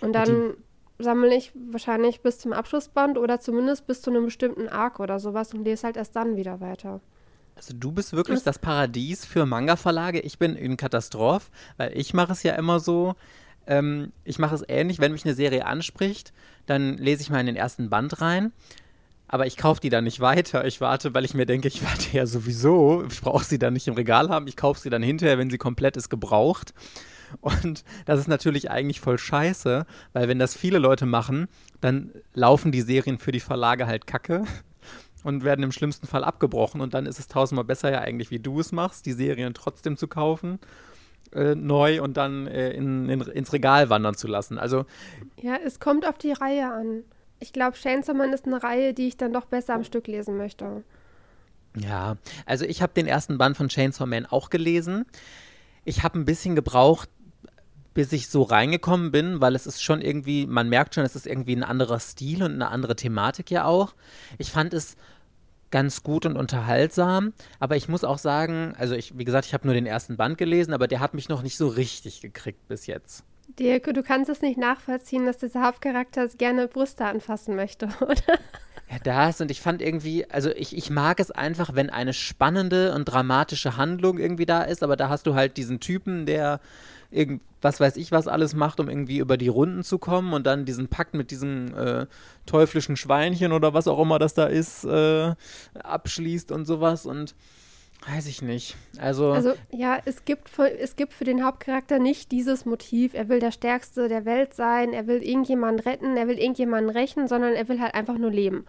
Und dann sammle ich wahrscheinlich bis zum Abschlussband oder zumindest bis zu einem bestimmten Arc oder sowas und lese halt erst dann wieder weiter. Also du bist wirklich das Paradies für Manga-Verlage. Ich bin in Katastrophe, weil ich mache es ja immer so. Ähm, ich mache es ähnlich, wenn mich eine Serie anspricht, dann lese ich mal in den ersten Band rein. Aber ich kaufe die dann nicht weiter. Ich warte, weil ich mir denke, ich warte ja sowieso. Ich brauche sie dann nicht im Regal haben. Ich kaufe sie dann hinterher, wenn sie komplett ist, gebraucht. Und das ist natürlich eigentlich voll scheiße, weil wenn das viele Leute machen, dann laufen die Serien für die Verlage halt kacke und werden im schlimmsten Fall abgebrochen. Und dann ist es tausendmal besser ja eigentlich, wie du es machst, die Serien trotzdem zu kaufen. Äh, neu und dann äh, in, in, ins Regal wandern zu lassen. Also ja, es kommt auf die Reihe an. Ich glaube, Chainsaw Man ist eine Reihe, die ich dann doch besser am Stück lesen möchte. Ja, also ich habe den ersten Band von Chainsaw Man auch gelesen. Ich habe ein bisschen gebraucht, bis ich so reingekommen bin, weil es ist schon irgendwie, man merkt schon, es ist irgendwie ein anderer Stil und eine andere Thematik ja auch. Ich fand es ganz gut und unterhaltsam, aber ich muss auch sagen, also ich, wie gesagt, ich habe nur den ersten Band gelesen, aber der hat mich noch nicht so richtig gekriegt bis jetzt. Dirk, du kannst es nicht nachvollziehen, dass dieser Hauptcharakter gerne Brüste anfassen möchte, oder? Ja, das und ich fand irgendwie, also ich, ich mag es einfach, wenn eine spannende und dramatische Handlung irgendwie da ist, aber da hast du halt diesen Typen, der irgend, was weiß ich, was alles macht, um irgendwie über die Runden zu kommen und dann diesen Pakt mit diesem äh, teuflischen Schweinchen oder was auch immer das da ist, äh, abschließt und sowas und weiß ich nicht. Also, also ja, es gibt, für, es gibt für den Hauptcharakter nicht dieses Motiv, er will der Stärkste der Welt sein, er will irgendjemanden retten, er will irgendjemanden rächen, sondern er will halt einfach nur leben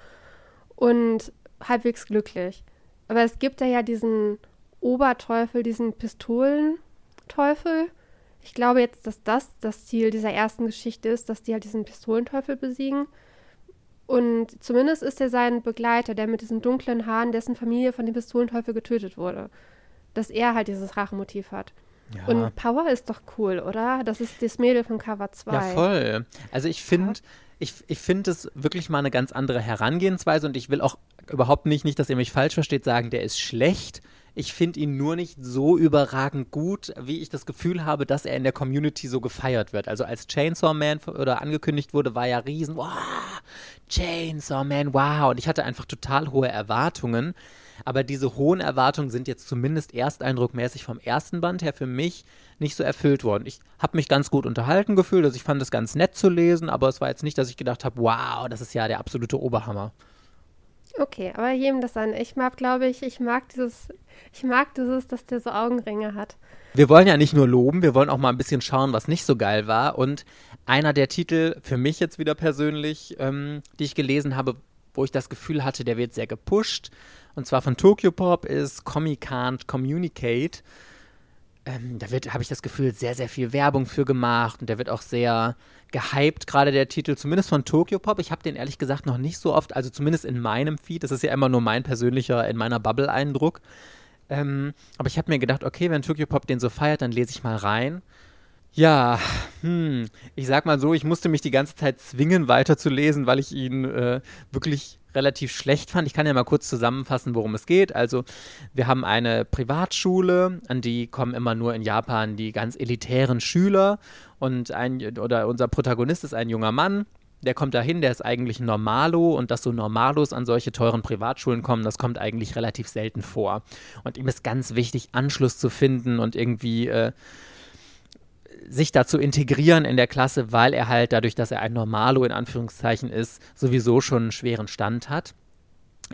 und halbwegs glücklich. Aber es gibt da ja diesen Oberteufel, diesen Pistolenteufel, ich glaube jetzt, dass das das Ziel dieser ersten Geschichte ist, dass die halt diesen Pistolenteufel besiegen. Und zumindest ist er sein Begleiter, der mit diesen dunklen Haaren, dessen Familie von dem Pistolenteufel getötet wurde. Dass er halt dieses Rachemotiv hat. Ja. Und Power ist doch cool, oder? Das ist das Mädel von Cover 2. Ja, voll. Also ich finde, ich, ich finde es wirklich mal eine ganz andere Herangehensweise und ich will auch überhaupt nicht, nicht, dass ihr mich falsch versteht, sagen, der ist schlecht. Ich finde ihn nur nicht so überragend gut, wie ich das Gefühl habe, dass er in der Community so gefeiert wird. Also als Chainsaw Man oder angekündigt wurde, war ja riesen, wow, Chainsaw Man, wow. Und ich hatte einfach total hohe Erwartungen. Aber diese hohen Erwartungen sind jetzt zumindest ersteindruckmäßig vom ersten Band her für mich nicht so erfüllt worden. Ich habe mich ganz gut unterhalten gefühlt, also ich fand es ganz nett zu lesen, aber es war jetzt nicht, dass ich gedacht habe, wow, das ist ja der absolute Oberhammer. Okay, aber jedem das sein. Ich mag, glaube ich, ich mag dieses, ich mag dieses, dass der so Augenringe hat. Wir wollen ja nicht nur loben, wir wollen auch mal ein bisschen schauen, was nicht so geil war. Und einer der Titel, für mich jetzt wieder persönlich, ähm, die ich gelesen habe, wo ich das Gefühl hatte, der wird sehr gepusht, und zwar von Tokyo Pop, ist Comic Can't Communicate. Ähm, da habe ich das Gefühl, sehr, sehr viel Werbung für gemacht und der wird auch sehr gehypt, gerade der Titel, zumindest von Tokyo Pop. Ich habe den ehrlich gesagt noch nicht so oft, also zumindest in meinem Feed, das ist ja immer nur mein persönlicher, in meiner Bubble-Eindruck. Ähm, aber ich habe mir gedacht, okay, wenn Tokyo Pop den so feiert, dann lese ich mal rein. Ja, hm, ich sag mal so, ich musste mich die ganze Zeit zwingen, weiterzulesen, weil ich ihn äh, wirklich relativ schlecht fand. Ich kann ja mal kurz zusammenfassen, worum es geht. Also, wir haben eine Privatschule, an die kommen immer nur in Japan die ganz elitären Schüler und ein oder unser Protagonist ist ein junger Mann, der kommt dahin, der ist eigentlich Normalo und dass so Normalos an solche teuren Privatschulen kommen, das kommt eigentlich relativ selten vor. Und ihm ist ganz wichtig, Anschluss zu finden und irgendwie äh, sich da zu integrieren in der Klasse, weil er halt dadurch, dass er ein Normalo in Anführungszeichen ist, sowieso schon einen schweren Stand hat.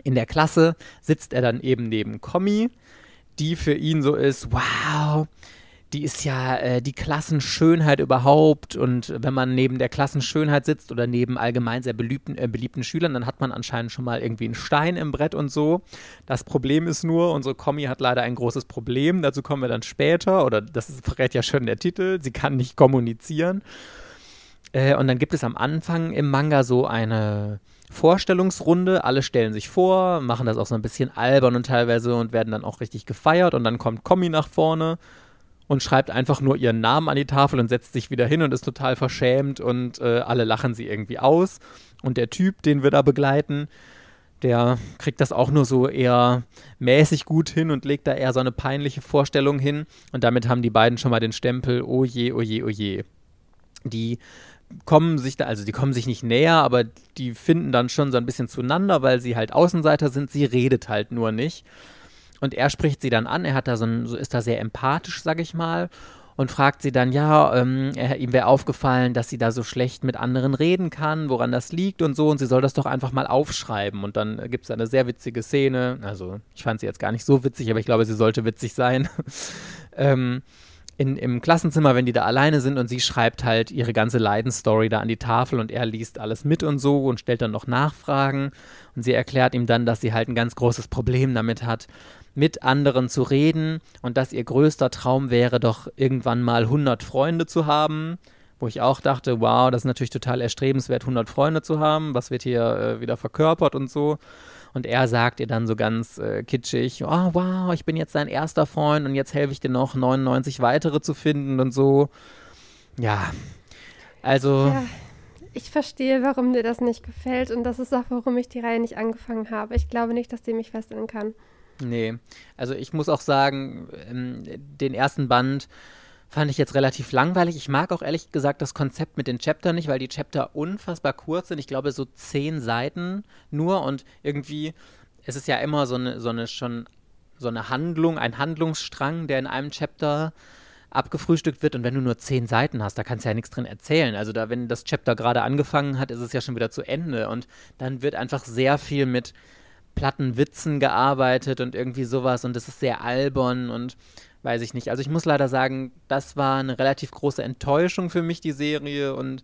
In der Klasse sitzt er dann eben neben Kommi, die für ihn so ist, wow, die ist ja äh, die Klassenschönheit überhaupt. Und wenn man neben der Klassenschönheit sitzt oder neben allgemein sehr beliebten, äh, beliebten Schülern, dann hat man anscheinend schon mal irgendwie einen Stein im Brett und so. Das Problem ist nur, unsere Kommi hat leider ein großes Problem. Dazu kommen wir dann später. Oder das verrät ja schon der Titel. Sie kann nicht kommunizieren. Äh, und dann gibt es am Anfang im Manga so eine Vorstellungsrunde. Alle stellen sich vor, machen das auch so ein bisschen albern und teilweise und werden dann auch richtig gefeiert. Und dann kommt Kommi nach vorne und schreibt einfach nur ihren Namen an die Tafel und setzt sich wieder hin und ist total verschämt und äh, alle lachen sie irgendwie aus. Und der Typ, den wir da begleiten, der kriegt das auch nur so eher mäßig gut hin und legt da eher so eine peinliche Vorstellung hin. Und damit haben die beiden schon mal den Stempel, oh je, oh je, oh je. Die kommen sich da, also die kommen sich nicht näher, aber die finden dann schon so ein bisschen zueinander, weil sie halt Außenseiter sind. Sie redet halt nur nicht. Und er spricht sie dann an, er hat da so, ein, so ist da sehr empathisch, sag ich mal, und fragt sie dann, ja, ähm, er, ihm wäre aufgefallen, dass sie da so schlecht mit anderen reden kann, woran das liegt und so, und sie soll das doch einfach mal aufschreiben. Und dann gibt es eine sehr witzige Szene, also ich fand sie jetzt gar nicht so witzig, aber ich glaube, sie sollte witzig sein. ähm, in, im Klassenzimmer, wenn die da alleine sind und sie schreibt halt ihre ganze Leidensstory da an die Tafel und er liest alles mit und so und stellt dann noch Nachfragen und sie erklärt ihm dann, dass sie halt ein ganz großes Problem damit hat, mit anderen zu reden und dass ihr größter Traum wäre, doch irgendwann mal 100 Freunde zu haben. Wo ich auch dachte, wow, das ist natürlich total erstrebenswert, 100 Freunde zu haben. Was wird hier äh, wieder verkörpert und so. Und er sagt ihr dann so ganz äh, kitschig, oh wow, ich bin jetzt dein erster Freund und jetzt helfe ich dir noch 99 weitere zu finden und so. Ja, also. Ja, ich verstehe, warum dir das nicht gefällt und das ist auch, warum ich die Reihe nicht angefangen habe. Ich glaube nicht, dass die mich fesseln kann. Nee, also ich muss auch sagen, ähm, den ersten Band fand ich jetzt relativ langweilig. Ich mag auch ehrlich gesagt das Konzept mit den Chapter nicht, weil die Chapter unfassbar kurz sind. Ich glaube so zehn Seiten nur und irgendwie es ist ja immer so eine, so eine schon so eine Handlung, ein Handlungsstrang, der in einem Chapter abgefrühstückt wird und wenn du nur zehn Seiten hast, da kannst du ja nichts drin erzählen. Also da, wenn das Chapter gerade angefangen hat, ist es ja schon wieder zu Ende und dann wird einfach sehr viel mit platten Witzen gearbeitet und irgendwie sowas und es ist sehr albern und weiß ich nicht. Also ich muss leider sagen, das war eine relativ große Enttäuschung für mich, die Serie und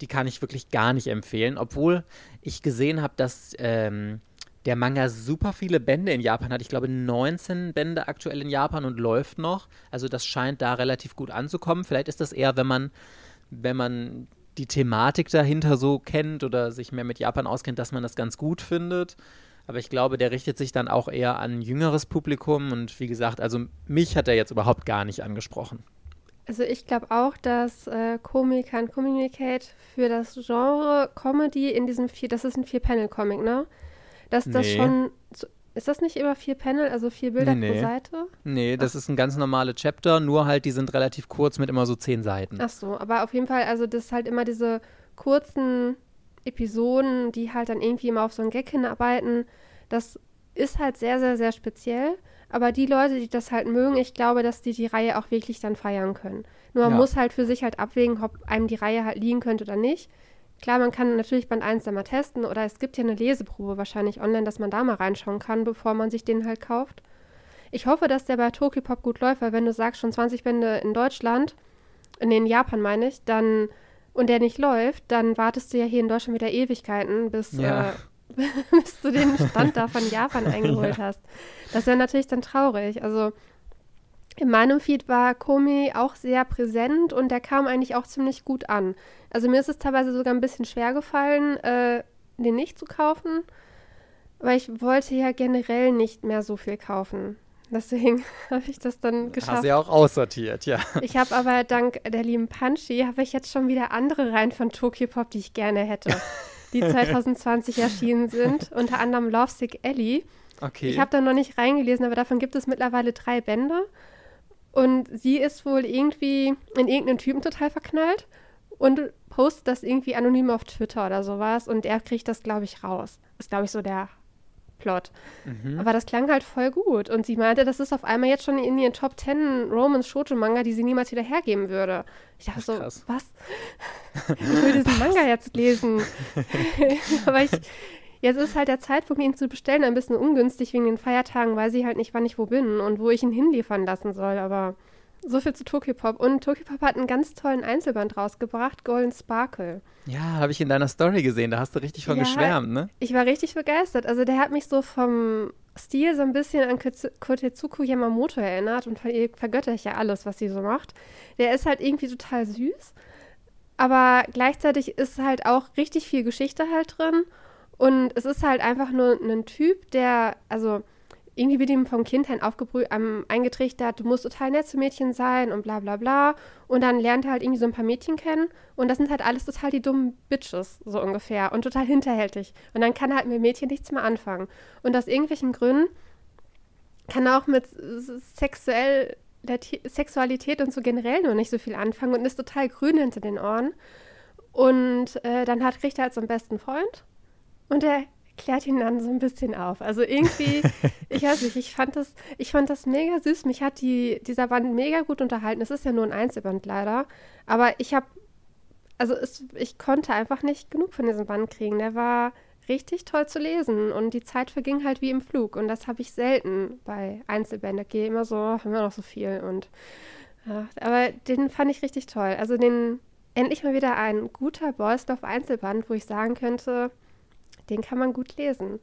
die kann ich wirklich gar nicht empfehlen, obwohl ich gesehen habe, dass ähm, der Manga super viele Bände in Japan hat. Ich glaube 19 Bände aktuell in Japan und läuft noch. Also das scheint da relativ gut anzukommen. Vielleicht ist das eher, wenn man, wenn man die Thematik dahinter so kennt oder sich mehr mit Japan auskennt, dass man das ganz gut findet. Aber ich glaube, der richtet sich dann auch eher an jüngeres Publikum. Und wie gesagt, also mich hat er jetzt überhaupt gar nicht angesprochen. Also ich glaube auch, dass äh, Comic Can Communicate für das Genre Comedy in diesem vier, das ist ein Vier-Panel-Comic, ne? Dass das nee. schon, ist das nicht immer vier Panel, also vier Bilder nee, pro Seite? Nee, das Ach. ist ein ganz normale Chapter, nur halt, die sind relativ kurz mit immer so zehn Seiten. Ach so, aber auf jeden Fall, also das ist halt immer diese kurzen Episoden, die halt dann irgendwie immer auf so einen Gag hinarbeiten. Das ist halt sehr, sehr, sehr speziell. Aber die Leute, die das halt mögen, ich glaube, dass die die Reihe auch wirklich dann feiern können. Nur man ja. muss halt für sich halt abwägen, ob einem die Reihe halt liegen könnte oder nicht. Klar, man kann natürlich Band 1 dann mal testen oder es gibt ja eine Leseprobe wahrscheinlich online, dass man da mal reinschauen kann, bevor man sich den halt kauft. Ich hoffe, dass der bei Tokipop gut läuft, weil wenn du sagst, schon 20 Bände in Deutschland, in Japan meine ich, dann und der nicht läuft, dann wartest du ja hier in Deutschland wieder Ewigkeiten, bis, ja. äh, bis du den Stand da von Japan eingeholt ja. hast. Das wäre natürlich dann traurig. Also in meinem Feed war Komi auch sehr präsent und der kam eigentlich auch ziemlich gut an. Also mir ist es teilweise sogar ein bisschen schwer gefallen, äh, den nicht zu kaufen, weil ich wollte ja generell nicht mehr so viel kaufen. Deswegen habe ich das dann geschafft. Hast du ja auch aussortiert, ja. Ich habe aber dank der lieben Punchy, habe ich jetzt schon wieder andere Reihen von Tokyo Pop, die ich gerne hätte, die 2020 erschienen sind. Unter anderem Lovesick Ellie. Okay. Ich habe da noch nicht reingelesen, aber davon gibt es mittlerweile drei Bände. Und sie ist wohl irgendwie in irgendeinen Typen total verknallt und postet das irgendwie anonym auf Twitter oder sowas und er kriegt das, glaube ich, raus. Ist, glaube ich, so der Plot. Mhm. Aber das klang halt voll gut. Und sie meinte, das ist auf einmal jetzt schon in ihren Top 10 Romans Shoujo-Manga, die sie niemals wieder hergeben würde. Ich dachte so, krass. was? Ich will diesen Manga jetzt lesen. Aber ich, jetzt ist halt der Zeitpunkt, ihn zu bestellen, ein bisschen ungünstig wegen den Feiertagen, weil sie halt nicht, wann ich wo bin und wo ich ihn hinliefern lassen soll. Aber so viel zu Tokyopop. Und Tokyopop hat einen ganz tollen Einzelband rausgebracht, Golden Sparkle. Ja, habe ich in deiner Story gesehen. Da hast du richtig von ja, geschwärmt, ne? Ich war richtig begeistert. Also der hat mich so vom Stil so ein bisschen an Kotetsuko Yamamoto erinnert und von ihr vergötter ich ja alles, was sie so macht. Der ist halt irgendwie total süß, aber gleichzeitig ist halt auch richtig viel Geschichte halt drin und es ist halt einfach nur ein Typ, der, also irgendwie wird ihm vom Kindheit ähm, eingetrichtert, du musst total nett zu Mädchen sein und bla bla bla. Und dann lernt er halt irgendwie so ein paar Mädchen kennen und das sind halt alles total die dummen Bitches, so ungefähr. Und total hinterhältig. Und dann kann er halt mit Mädchen nichts mehr anfangen. Und aus irgendwelchen Gründen kann er auch mit sexuell, Sexualität und so generell nur nicht so viel anfangen und ist total grün hinter den Ohren. Und äh, dann hat, kriegt er halt so einen besten Freund. Und der klärt ihn dann so ein bisschen auf. Also irgendwie, ich weiß nicht, ich fand das, ich fand das mega süß. Mich hat die, dieser Band mega gut unterhalten. Es ist ja nur ein Einzelband leider. Aber ich habe, also es, ich konnte einfach nicht genug von diesem Band kriegen. Der war richtig toll zu lesen und die Zeit verging halt wie im Flug. Und das habe ich selten bei Einzelbänden. Gehe immer so, wir noch so viel. Und ja, aber den fand ich richtig toll. Also den endlich mal wieder ein guter Boys Love Einzelband, wo ich sagen könnte, den kann man gut lesen.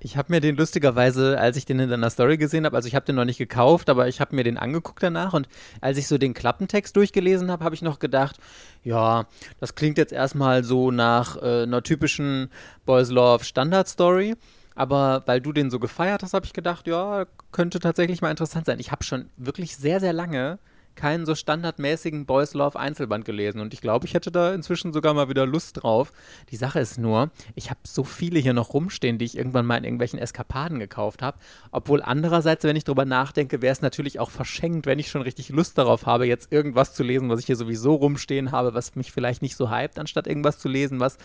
Ich habe mir den lustigerweise, als ich den in deiner Story gesehen habe, also ich habe den noch nicht gekauft, aber ich habe mir den angeguckt danach und als ich so den Klappentext durchgelesen habe, habe ich noch gedacht, ja, das klingt jetzt erstmal so nach äh, einer typischen Boys Love Standard Story. Aber weil du den so gefeiert hast, habe ich gedacht, ja, könnte tatsächlich mal interessant sein. Ich habe schon wirklich sehr, sehr lange keinen so standardmäßigen Boys Love Einzelband gelesen und ich glaube, ich hätte da inzwischen sogar mal wieder Lust drauf. Die Sache ist nur, ich habe so viele hier noch rumstehen, die ich irgendwann mal in irgendwelchen Eskapaden gekauft habe. Obwohl andererseits, wenn ich drüber nachdenke, wäre es natürlich auch verschenkt, wenn ich schon richtig Lust darauf habe, jetzt irgendwas zu lesen, was ich hier sowieso rumstehen habe, was mich vielleicht nicht so hypt, anstatt irgendwas zu lesen, was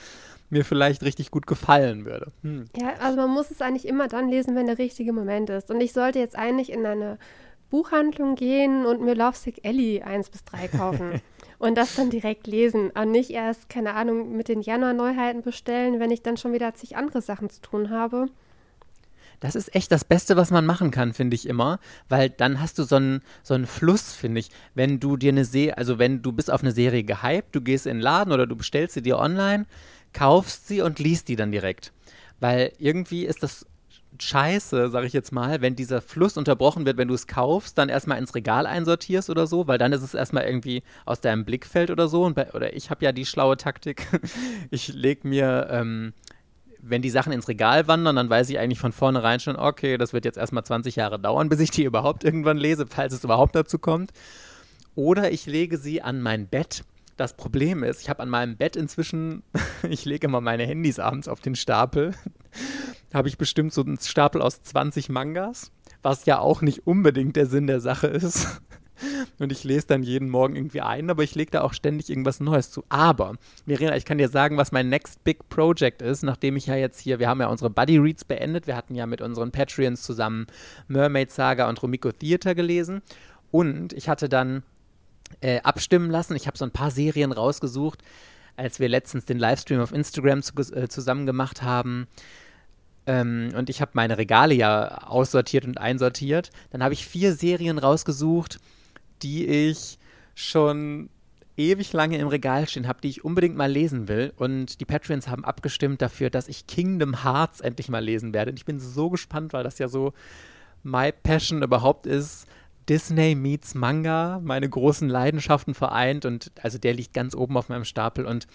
mir vielleicht richtig gut gefallen würde. Hm. Ja, also man muss es eigentlich immer dann lesen, wenn der richtige Moment ist. Und ich sollte jetzt eigentlich in eine Buchhandlung gehen und mir Lovesick Ellie 1 bis 3 kaufen. und das dann direkt lesen. Und nicht erst, keine Ahnung, mit den Januar-Neuheiten bestellen, wenn ich dann schon wieder zig andere Sachen zu tun habe. Das ist echt das Beste, was man machen kann, finde ich immer, weil dann hast du so einen, so einen Fluss, finde ich. Wenn du dir eine Serie, also wenn du bist auf eine Serie gehypt, du gehst in den Laden oder du bestellst sie dir online, kaufst sie und liest die dann direkt. Weil irgendwie ist das scheiße, sag ich jetzt mal, wenn dieser Fluss unterbrochen wird, wenn du es kaufst, dann erstmal ins Regal einsortierst oder so, weil dann ist es erstmal irgendwie aus deinem Blickfeld oder so. Bei, oder ich habe ja die schlaue Taktik, ich lege mir, ähm, wenn die Sachen ins Regal wandern, dann weiß ich eigentlich von vornherein schon, okay, das wird jetzt erstmal 20 Jahre dauern, bis ich die überhaupt irgendwann lese, falls es überhaupt dazu kommt. Oder ich lege sie an mein Bett das Problem ist, ich habe an meinem Bett inzwischen, ich lege immer meine Handys abends auf den Stapel, habe ich bestimmt so einen Stapel aus 20 Mangas, was ja auch nicht unbedingt der Sinn der Sache ist. Und ich lese dann jeden Morgen irgendwie ein, aber ich lege da auch ständig irgendwas Neues zu. Aber, Verena, ich kann dir sagen, was mein Next Big Project ist, nachdem ich ja jetzt hier, wir haben ja unsere Buddy Reads beendet, wir hatten ja mit unseren Patreons zusammen Mermaid Saga und Romiko Theater gelesen. Und ich hatte dann äh, abstimmen lassen. Ich habe so ein paar Serien rausgesucht, als wir letztens den Livestream auf Instagram zu, äh, zusammen gemacht haben. Ähm, und ich habe meine Regale ja aussortiert und einsortiert. Dann habe ich vier Serien rausgesucht, die ich schon ewig lange im Regal stehen habe, die ich unbedingt mal lesen will. Und die Patreons haben abgestimmt dafür, dass ich Kingdom Hearts endlich mal lesen werde. Und ich bin so gespannt, weil das ja so my Passion überhaupt ist, Disney meets Manga, meine großen Leidenschaften vereint und also der liegt ganz oben auf meinem Stapel und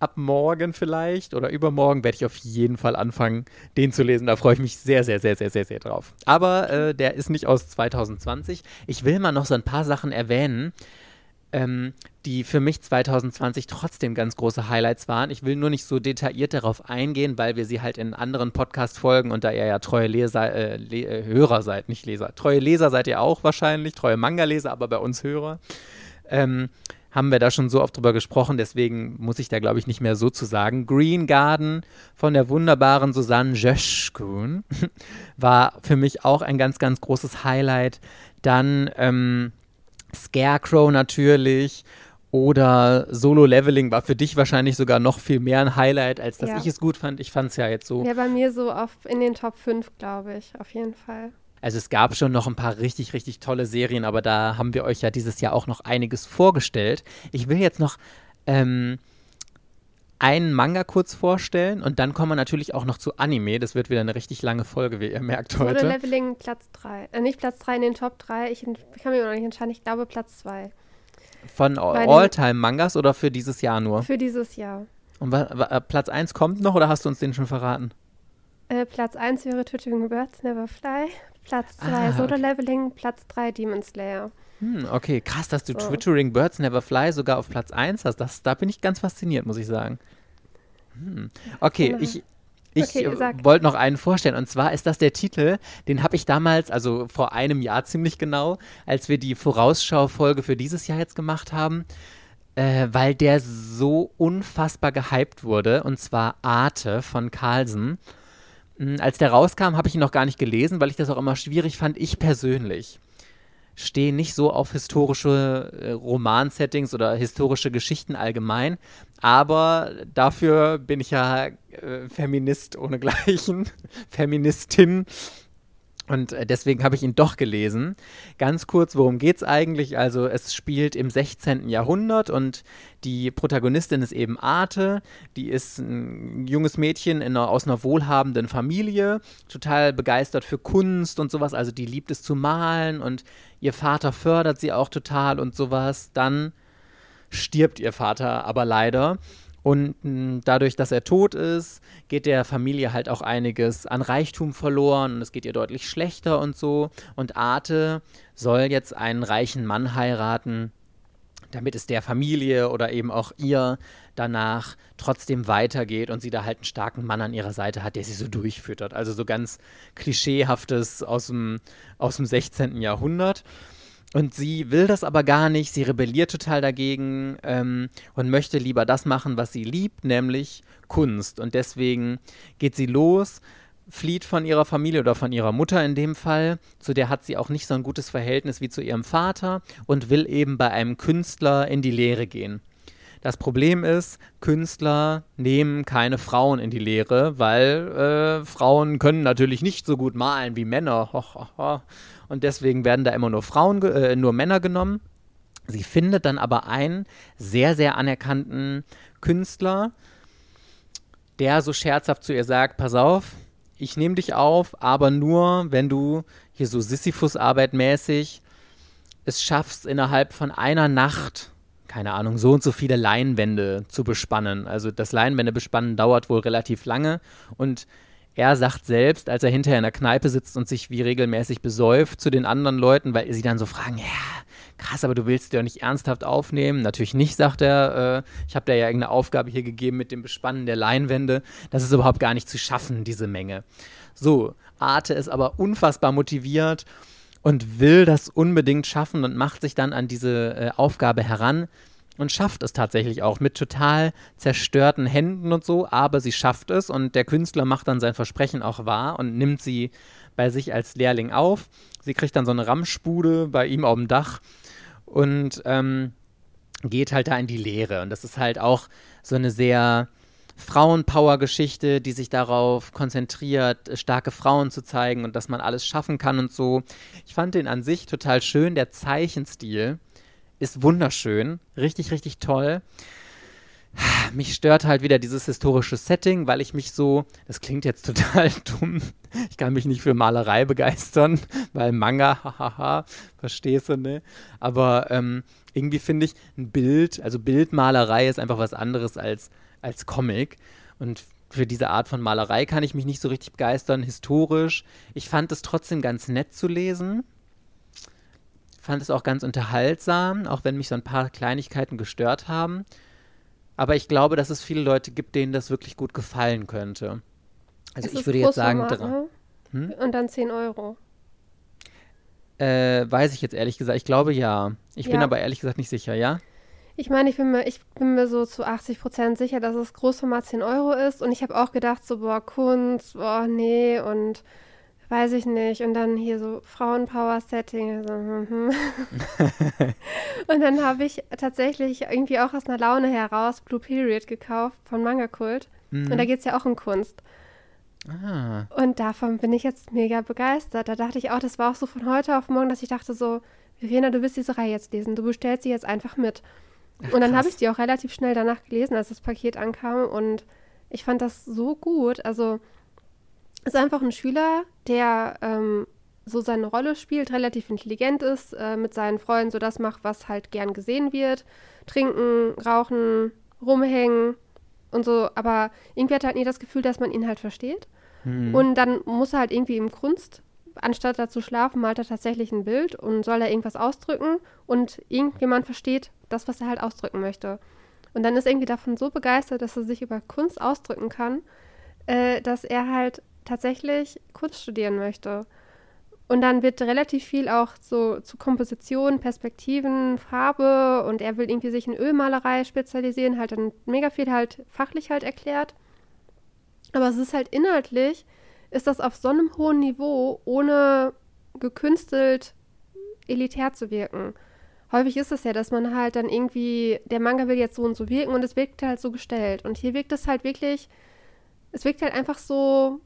ab morgen vielleicht oder übermorgen werde ich auf jeden Fall anfangen, den zu lesen. Da freue ich mich sehr, sehr, sehr, sehr, sehr, sehr drauf. Aber äh, der ist nicht aus 2020. Ich will mal noch so ein paar Sachen erwähnen, ähm, die für mich 2020 trotzdem ganz große Highlights waren. Ich will nur nicht so detailliert darauf eingehen, weil wir sie halt in anderen Podcast-Folgen und da ihr ja treue Leser, äh, Le äh, Hörer seid, nicht Leser, treue Leser seid ihr auch wahrscheinlich, treue Manga-Leser, aber bei uns Hörer, ähm, haben wir da schon so oft drüber gesprochen, deswegen muss ich da, glaube ich, nicht mehr so zu sagen. Green Garden von der wunderbaren Susanne Jöschkun war für mich auch ein ganz, ganz großes Highlight. Dann ähm, Scarecrow natürlich oder Solo-Leveling war für dich wahrscheinlich sogar noch viel mehr ein Highlight, als dass Ja. ich es gut fand. Ich fand es ja jetzt so. Ja, bei mir so auf, in den Top 5, glaube ich, auf jeden Fall. Also es gab schon noch ein paar richtig, richtig tolle Serien, aber da haben wir euch ja dieses Jahr auch noch einiges vorgestellt. Ich will jetzt noch ähm, einen Manga kurz vorstellen und dann kommen wir natürlich auch noch zu Anime. Das wird wieder eine richtig lange Folge, wie ihr merkt heute. Leveling Platz 3. Äh, nicht Platz 3 in den Top 3. Ich, kann mich noch nicht entscheiden. Ich glaube Platz 2. Von All-Time-Mangas oder für dieses Jahr nur? Für dieses Jahr. Und Platz 1 kommt noch oder hast du uns den schon verraten? Äh, Platz 1 wäre Twittering Birds Never Fly. Platz 2 Ah, Solo okay. Leveling. Platz 3 Demon Slayer. Hm, okay, krass, dass du So. Twittering Birds Never Fly sogar auf Platz 1 hast. Das, da bin ich ganz fasziniert, muss ich sagen. Hm. Okay, Genau. ich, ich Okay, wollte noch einen vorstellen. Und zwar ist das der Titel, den habe ich damals, also vor einem Jahr ziemlich genau, als wir die Vorausschau-Folge für dieses Jahr jetzt gemacht haben, äh, weil der so unfassbar gehypt wurde. Und zwar Arte von Carlsen. Mm, Als der rauskam, habe ich ihn noch gar nicht gelesen, weil ich das auch immer schwierig fand. Ich persönlich stehe nicht so auf historische äh, Romansettings oder historische Geschichten allgemein. Aber dafür bin ich ja äh, Feminist ohnegleichen, Feministin. Und äh, deswegen habe ich ihn doch gelesen. Ganz kurz, worum geht es eigentlich? Also es spielt im 16. Jahrhundert und die Protagonistin ist eben Arte. Die ist ein junges Mädchen in einer, aus einer wohlhabenden Familie, total begeistert für Kunst und sowas. Also die liebt es zu malen und ihr Vater fördert sie auch total und sowas. Dann stirbt ihr Vater aber leider. Und mh, dadurch, dass er tot ist, geht der Familie halt auch einiges an Reichtum verloren und es geht ihr deutlich schlechter und so. Und Arte soll jetzt einen reichen Mann heiraten, damit es der Familie oder eben auch ihr danach trotzdem weitergeht und sie da halt einen starken Mann an ihrer Seite hat, der sie so durchfüttert. Also so ganz klischeehaftes aus dem, aus dem 16. Jahrhundert. Und sie will das aber gar nicht, sie rebelliert total dagegen ähm, und möchte lieber das machen, was sie liebt, nämlich Kunst. Und deswegen geht sie los, flieht von ihrer Familie oder von ihrer Mutter in dem Fall, zu der hat sie auch nicht so ein gutes Verhältnis wie zu ihrem Vater und will eben bei einem Künstler in die Lehre gehen. Das Problem ist, Künstler nehmen keine Frauen in die Lehre, weil äh, Frauen können natürlich nicht so gut malen wie Männer. Ho, ho, ho. Und deswegen werden da immer nur Frauen, äh, nur Männer genommen. Sie findet dann aber einen sehr, sehr anerkannten Künstler, der so scherzhaft zu ihr sagt, pass auf, ich nehme dich auf, aber nur, wenn du hier so Sisyphus-Arbeit mäßig es schaffst, innerhalb von einer Nacht, keine Ahnung, so und so viele Leinwände zu bespannen. Also das Leinwände bespannen dauert wohl relativ lange und er sagt selbst, als er hinterher in der Kneipe sitzt und sich wie regelmäßig besäuft zu den anderen Leuten, weil sie dann so fragen, ja, krass, aber du willst dir doch nicht ernsthaft aufnehmen. Natürlich nicht, sagt er. Äh, ich habe dir ja irgendeine Aufgabe hier gegeben mit dem Bespannen der Leinwände. Das ist überhaupt gar nicht zu schaffen, diese Menge. So, Arte ist aber unfassbar motiviert und will das unbedingt schaffen und macht sich dann an diese äh, Aufgabe heran und schafft es tatsächlich auch mit total zerstörten Händen und so, aber sie schafft es und der Künstler macht dann sein Versprechen auch wahr und nimmt sie bei sich als Lehrling auf. Sie kriegt dann so eine Ramschbude bei ihm auf dem Dach und ähm, geht halt da in die Lehre. Und das ist halt auch so eine sehr Frauenpower-Geschichte, die sich darauf konzentriert, starke Frauen zu zeigen und dass man alles schaffen kann und so. Ich fand den an sich total schön. Der Zeichenstil ist wunderschön, richtig, richtig toll. Mich stört halt wieder dieses historische Setting, weil ich mich so, das klingt jetzt total dumm, ich kann mich nicht für Malerei begeistern, weil Manga, hahaha, verstehst du, ne? Aber ähm, irgendwie finde ich ein Bild, also Bildmalerei ist einfach was anderes als, als Comic. Und für diese Art von Malerei kann ich mich nicht so richtig begeistern, historisch. Ich fand es trotzdem ganz nett zu lesen. Fand es auch ganz unterhaltsam, auch wenn mich so ein paar Kleinigkeiten gestört haben. Aber ich glaube, dass es viele Leute gibt, denen das wirklich gut gefallen könnte. Also Es ich würde jetzt sagen, ne? Hm? Und dann 10 Euro. äh, weiß ich jetzt ehrlich gesagt, ich glaube ja. Ich bin Ja. aber ehrlich gesagt nicht sicher, ja? Ich meine, ich bin mir, ich bin mir so zu 80 Prozent sicher, dass es Großformat 10 Euro ist. Und ich habe auch gedacht, so, boah, Kunst, boah, nee, und weiß ich nicht. Und dann hier so Frauenpower-Setting. Also, hm, hm. und dann habe ich tatsächlich irgendwie auch aus einer Laune heraus Blue Period gekauft von Manga Kult. Mhm. Und da geht es ja auch um Kunst. Ah. Und davon bin ich jetzt mega begeistert. Da dachte ich auch, das war auch so von heute auf morgen, dass ich dachte so, Verena, du willst diese Reihe jetzt lesen. Du bestellst sie jetzt einfach mit. Ach, und dann habe ich die auch relativ schnell danach gelesen, als das Paket ankam. Und ich fand das so gut. Also, ist einfach ein Schüler, der ähm, so seine Rolle spielt, relativ intelligent ist, äh, mit seinen Freunden so das macht, was halt gern gesehen wird. Trinken, rauchen, rumhängen und so. Aber irgendwie hat er halt nie das Gefühl, dass man ihn halt versteht. Hm. Und dann muss er halt irgendwie im Kunst, anstatt da zu schlafen, malt er tatsächlich ein Bild und soll da irgendwas ausdrücken und irgendjemand versteht das, was er halt ausdrücken möchte. Und dann ist er irgendwie davon so begeistert, dass er sich über Kunst ausdrücken kann, äh, dass er halt tatsächlich Kunst studieren möchte. Und dann wird relativ viel auch so zu Komposition, Perspektiven, Farbe und er will irgendwie sich in Ölmalerei spezialisieren, halt dann mega viel halt fachlich halt erklärt. Aber es ist halt inhaltlich, ist das auf so einem hohen Niveau, ohne gekünstelt elitär zu wirken. Häufig ist es ja, dass man halt dann irgendwie, der Manga will jetzt so und so wirken und es wirkt halt so gestellt. Und hier wirkt es halt wirklich, es wirkt halt einfach so,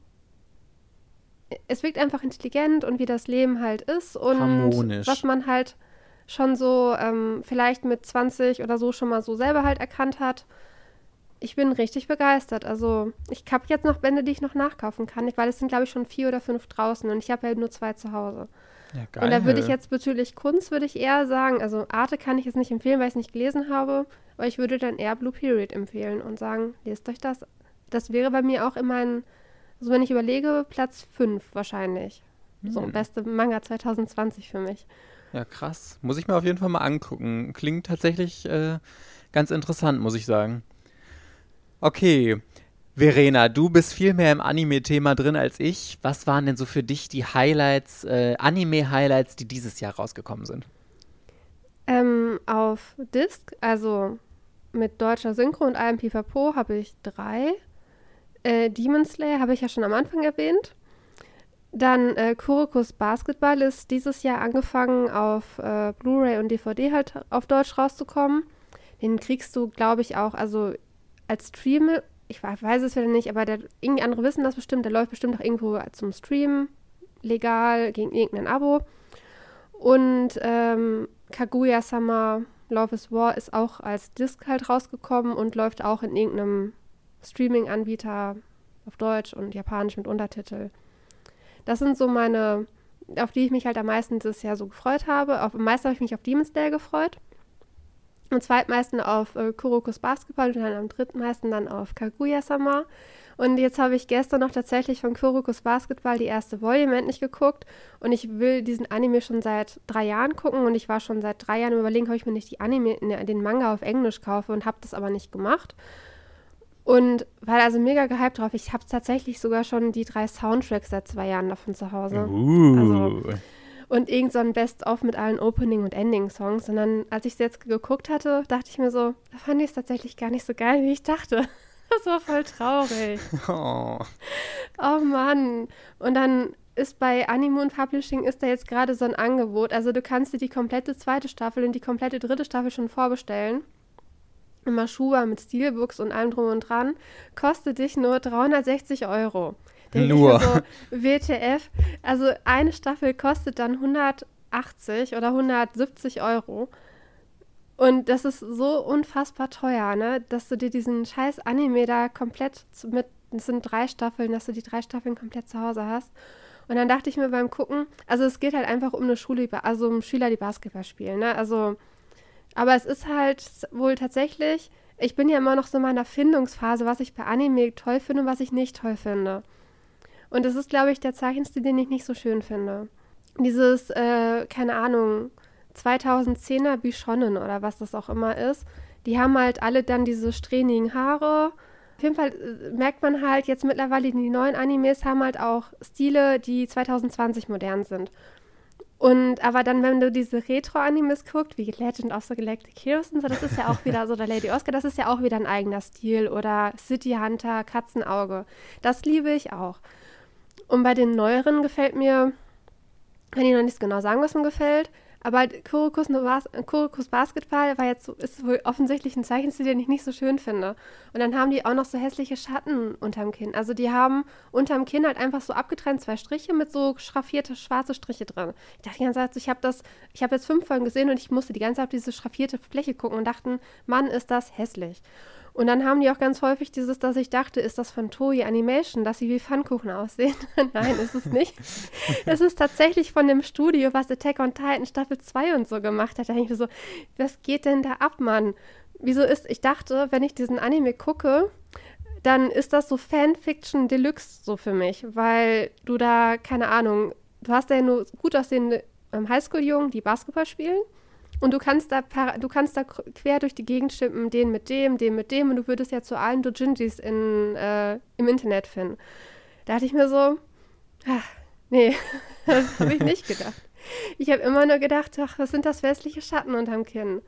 es wirkt einfach intelligent und wie das Leben halt ist und Harmonisch. was man halt schon so ähm, vielleicht mit 20 oder so schon mal so selber halt erkannt hat. Ich bin richtig begeistert. Also ich habe jetzt noch Bände, die ich noch nachkaufen kann, weil es sind glaube ich schon vier oder fünf draußen und ich habe ja nur zwei zu Hause. Ja, geil. Und da würde ich jetzt bezüglich Kunst, würde ich eher sagen, also Arte kann ich jetzt nicht empfehlen, weil ich es nicht gelesen habe, aber ich würde dann eher Blue Period empfehlen und sagen, lest euch das. Das wäre bei mir auch in meinen, also wenn ich überlege, Platz 5 wahrscheinlich. So, Hm. beste Manga 2020 für mich. Ja, krass. Muss ich mir auf jeden Fall mal angucken. Klingt tatsächlich äh, ganz interessant, muss ich sagen. Okay. Verena, du bist viel mehr im Anime-Thema drin als ich. Was waren denn so für dich die Highlights, äh, Anime-Highlights, die dieses Jahr rausgekommen sind? Ähm, auf Disc, also mit deutscher Synchro und allem Pipapo, habe ich drei. Äh, Demon Slayer habe ich ja schon am Anfang erwähnt. Dann äh, Kurokus Basketball ist dieses Jahr angefangen auf äh, Blu-ray und DVD halt auf Deutsch rauszukommen. Den kriegst du, glaube ich, auch, also als Stream, ich we- weiß es wieder nicht, aber der, irgendwie andere wissen das bestimmt, der läuft bestimmt auch irgendwo zum Stream, legal, gegen irgendein Abo. Und ähm, Kaguya-sama Love is War ist auch als Disc halt rausgekommen und läuft auch in irgendeinem Streaming-Anbieter auf Deutsch und Japanisch mit Untertitel. Das sind so meine, auf die ich mich halt am meisten dieses Jahr so gefreut habe. Auf, am meisten habe ich mich auf Demon Slayer gefreut. Am zweitmeisten auf äh, Kurokus Basketball und dann am drittmeisten dann auf Kaguya-sama. Und jetzt habe ich gestern noch tatsächlich von Kurokus Basketball die erste Volume endlich geguckt. Und ich will diesen Anime schon seit drei Jahren gucken. Und ich war schon seit drei Jahren überlegen, ob ich mir nicht die Anime, ne, den Manga auf Englisch kaufe und habe das aber nicht gemacht. Und war also mega gehypt drauf. Ich habe tatsächlich sogar schon die drei Soundtracks seit zwei Jahren davon zu Hause. Uh. Also- Und irgend so ein Best-of mit allen Opening- und Ending-Songs. Und dann, als ich es jetzt geguckt hatte, dachte ich mir so, da fand ich es tatsächlich gar nicht so geil, wie ich dachte. Das war voll traurig. oh. Oh Mann. Und dann ist bei Animoon Publishing ist da jetzt gerade so ein Angebot. Also du kannst dir die komplette zweite Staffel und die komplette dritte Staffel schon vorbestellen. Immer Schuhe mit Steelbooks und allem drum und dran. Kostet dich nur 360 Euro. Denk Nur. So, WTF. Also eine Staffel kostet dann 180 oder 170 Euro. Und das ist so unfassbar teuer, ne? Dass du dir diesen scheiß Anime da komplett mit, es sind drei Staffeln, dass du die drei Staffeln komplett zu Hause hast. Und dann dachte ich mir beim Gucken, also es geht halt einfach um eine Schule, also um Schüler, die Basketball spielen, ne? Also, aber es ist halt wohl tatsächlich, ich bin ja immer noch so in meiner Findungsphase, was ich bei Anime toll finde und was ich nicht toll finde. Und das ist, glaube ich, der Zeichenstil, den ich nicht so schön finde. Dieses, äh, keine Ahnung, 2010er Bishonnen oder was das auch immer ist, die haben halt alle dann diese strähnigen Haare. Auf jeden Fall äh, merkt man halt jetzt mittlerweile, die neuen Animes haben halt auch Stile, die 2020 modern sind. Und aber dann, wenn du diese Retro-Animes guckst, wie Legend of the Galactic Heroes und so, das ist ja auch wieder so, oder Lady Oscar, das ist ja auch wieder ein eigener Stil. Oder City Hunter, Katzenauge. Das liebe ich auch. Und bei den neueren gefällt mir, kann ich noch nicht genau sagen, was mir gefällt, aber Kurokus, Kurokus Basketball war jetzt so, ist wohl offensichtlich ein Zeichenstil, den ich nicht so schön finde. Und dann haben die auch noch so hässliche Schatten unterm Kinn. Also die haben unterm Kinn halt einfach so abgetrennt zwei Striche mit so schraffierte schwarze Striche drin. Ich dachte die ganze Zeit, ich habe das, ich habe jetzt fünf Folgen gesehen und ich musste die ganze Zeit auf diese schraffierte Fläche gucken und dachten, Mann, ist das hässlich. Und dann haben die auch ganz häufig dieses, dass ich dachte, ist das von Toei Animation, dass sie wie Pfannkuchen aussehen. Nein, ist es nicht. es ist tatsächlich von dem Studio, was Attack on Titan Staffel 2 und so gemacht hat. Da denke ich so, was geht denn da ab, Mann? Wieso ist, ich dachte, wenn ich diesen Anime gucke, dann ist das so Fanfiction Deluxe so für mich, weil du da, keine Ahnung, du hast ja nur gut aussehende ähm, Highschool-Jungen, die Basketball spielen und du kannst da du kannst da quer durch die Gegend schippen, den mit dem, den mit dem und du würdest ja zu allen Dojinjis in, äh, im Internet finden. Da hatte ich mir so, ach, nee, das habe ich nicht gedacht. Ich habe immer nur gedacht, ach, was sind das westliche Schatten unterm Kinn?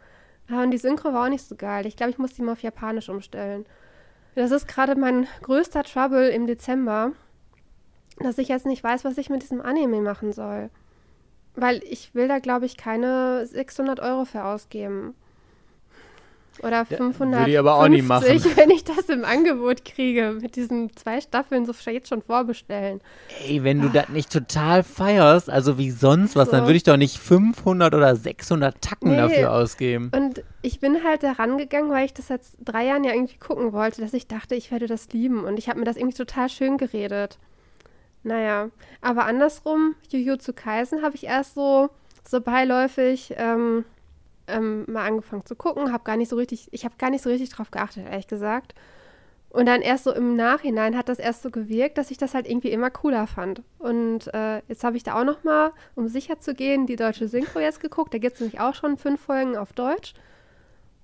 Ah, und die Synchro war auch nicht so geil. Ich glaube, ich muss die mal auf Japanisch umstellen. Das ist gerade mein größter Trouble im Dezember, dass ich jetzt nicht weiß, was ich mit diesem Anime machen soll. Weil ich will da, glaube ich, keine 600 Euro für ausgeben. Oder 500. Würde ich aber auch nicht machen. wenn ich das im Angebot kriege. Mit diesen zwei Staffeln so jetzt schon vorbestellen. Ey, wenn du das nicht total feierst, also wie sonst was, so. dann würde ich doch nicht 500 oder 600 Tacken nee. dafür ausgeben. Und ich bin halt da rangegangen, weil ich das seit drei Jahren ja irgendwie gucken wollte, dass ich dachte, ich werde das lieben. Und ich habe mir das irgendwie total schön geredet. Naja, aber andersrum, Jujutsu Kaisen habe ich erst so, so beiläufig ähm, ähm, mal angefangen zu gucken, habe gar nicht so richtig, ich habe gar nicht so richtig drauf geachtet, ehrlich gesagt. Und dann erst so im Nachhinein hat das erst so gewirkt, dass ich das halt irgendwie immer cooler fand. Und äh, jetzt habe ich da auch noch mal, um sicher zu gehen, die deutsche Synchro jetzt geguckt. Da gibt es nämlich auch schon fünf Folgen auf Deutsch.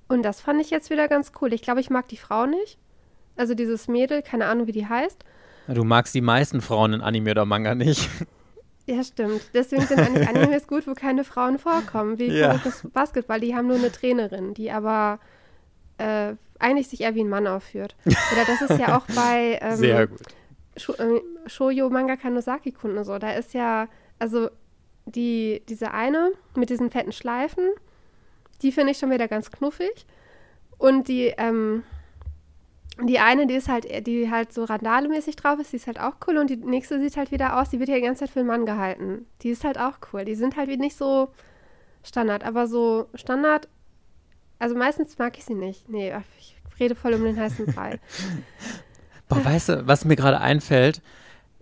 Und das fand ich jetzt wieder ganz cool. Ich glaube, ich mag die Frau nicht. Also dieses Mädel, keine Ahnung, wie die heißt. Du magst die meisten Frauen in Anime oder Manga nicht. Ja, stimmt. Deswegen sind eigentlich Animes gut, wo keine Frauen vorkommen, wie ja. Basketball. Die haben nur eine Trainerin, die aber äh, eigentlich sich eher wie ein Mann aufführt. Oder das ist ja auch bei ähm, Sehr gut. Sh äh, Shoujo Manga Kanosaki Kunden so. Da ist ja, also die, diese eine mit diesen fetten Schleifen, die finde ich schon wieder ganz knuffig. Und die, ähm, die eine, die ist halt, die halt so randalemäßig drauf ist, die ist halt auch cool. Und die nächste sieht halt wieder aus, die wird ja die ganze Zeit für einen Mann gehalten. Die ist halt auch cool. Die sind halt wie nicht so Standard. Aber so Standard, also meistens mag ich sie nicht. Nee, ich rede voll um den heißen Brei. Boah, weißt du, was mir gerade einfällt?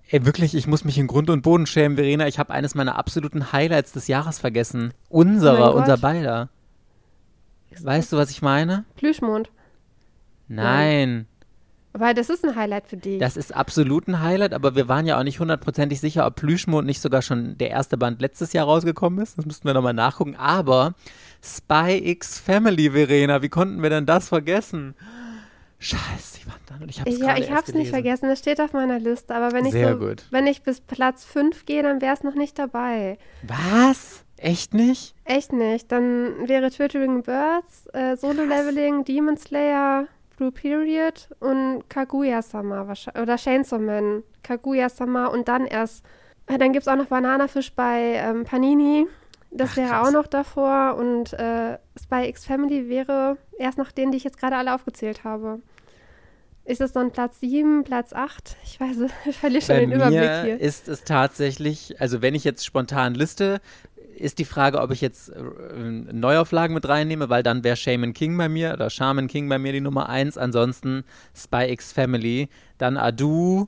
Ey, wirklich, ich muss mich in Grund und Boden schämen, Verena. Ich habe eines meiner absoluten Highlights des Jahres vergessen. Unserer, oh unser beider. Weißt du, was ich meine? Plüschmond. Nein. Weil das ist ein Highlight für dich. Das ist absolut ein Highlight, aber wir waren ja auch nicht hundertprozentig sicher, ob Plüschmond nicht sogar schon der erste Band letztes Jahr rausgekommen ist. Das müssten wir nochmal nachgucken. Aber Spy X Family, Verena, wie konnten wir denn das vergessen? Scheiße, die waren dann und ich hab's Ja, ich hab's nicht vergessen, das steht auf meiner Liste, aber wenn ich Sehr so, gut. wenn ich bis Platz 5 gehe, dann wäre es noch nicht dabei. Was? Echt nicht? Echt nicht. Dann wäre Twittering Birds, äh, Solo Leveling, Demon Slayer, Blue Period und Kaguya-sama oder Chainsaw Man. Kaguya-sama und dann erst, äh, dann gibt es auch noch Bananafisch bei ähm, Panini. Das Ach, wäre auch noch davor und äh, Spy X Family wäre erst nach denen, die ich jetzt gerade alle aufgezählt habe. Ist es dann Platz 7, Platz 8? Ich weiß, ich verliere schon Bei den Überblick hier. Ist es tatsächlich, also wenn ich jetzt spontan liste, ist die Frage, ob ich jetzt äh, Neuauflagen mit reinnehme, weil dann wäre Shaman King bei mir oder Shaman King bei mir die Nummer 1. Ansonsten Spy X Family, dann Adu.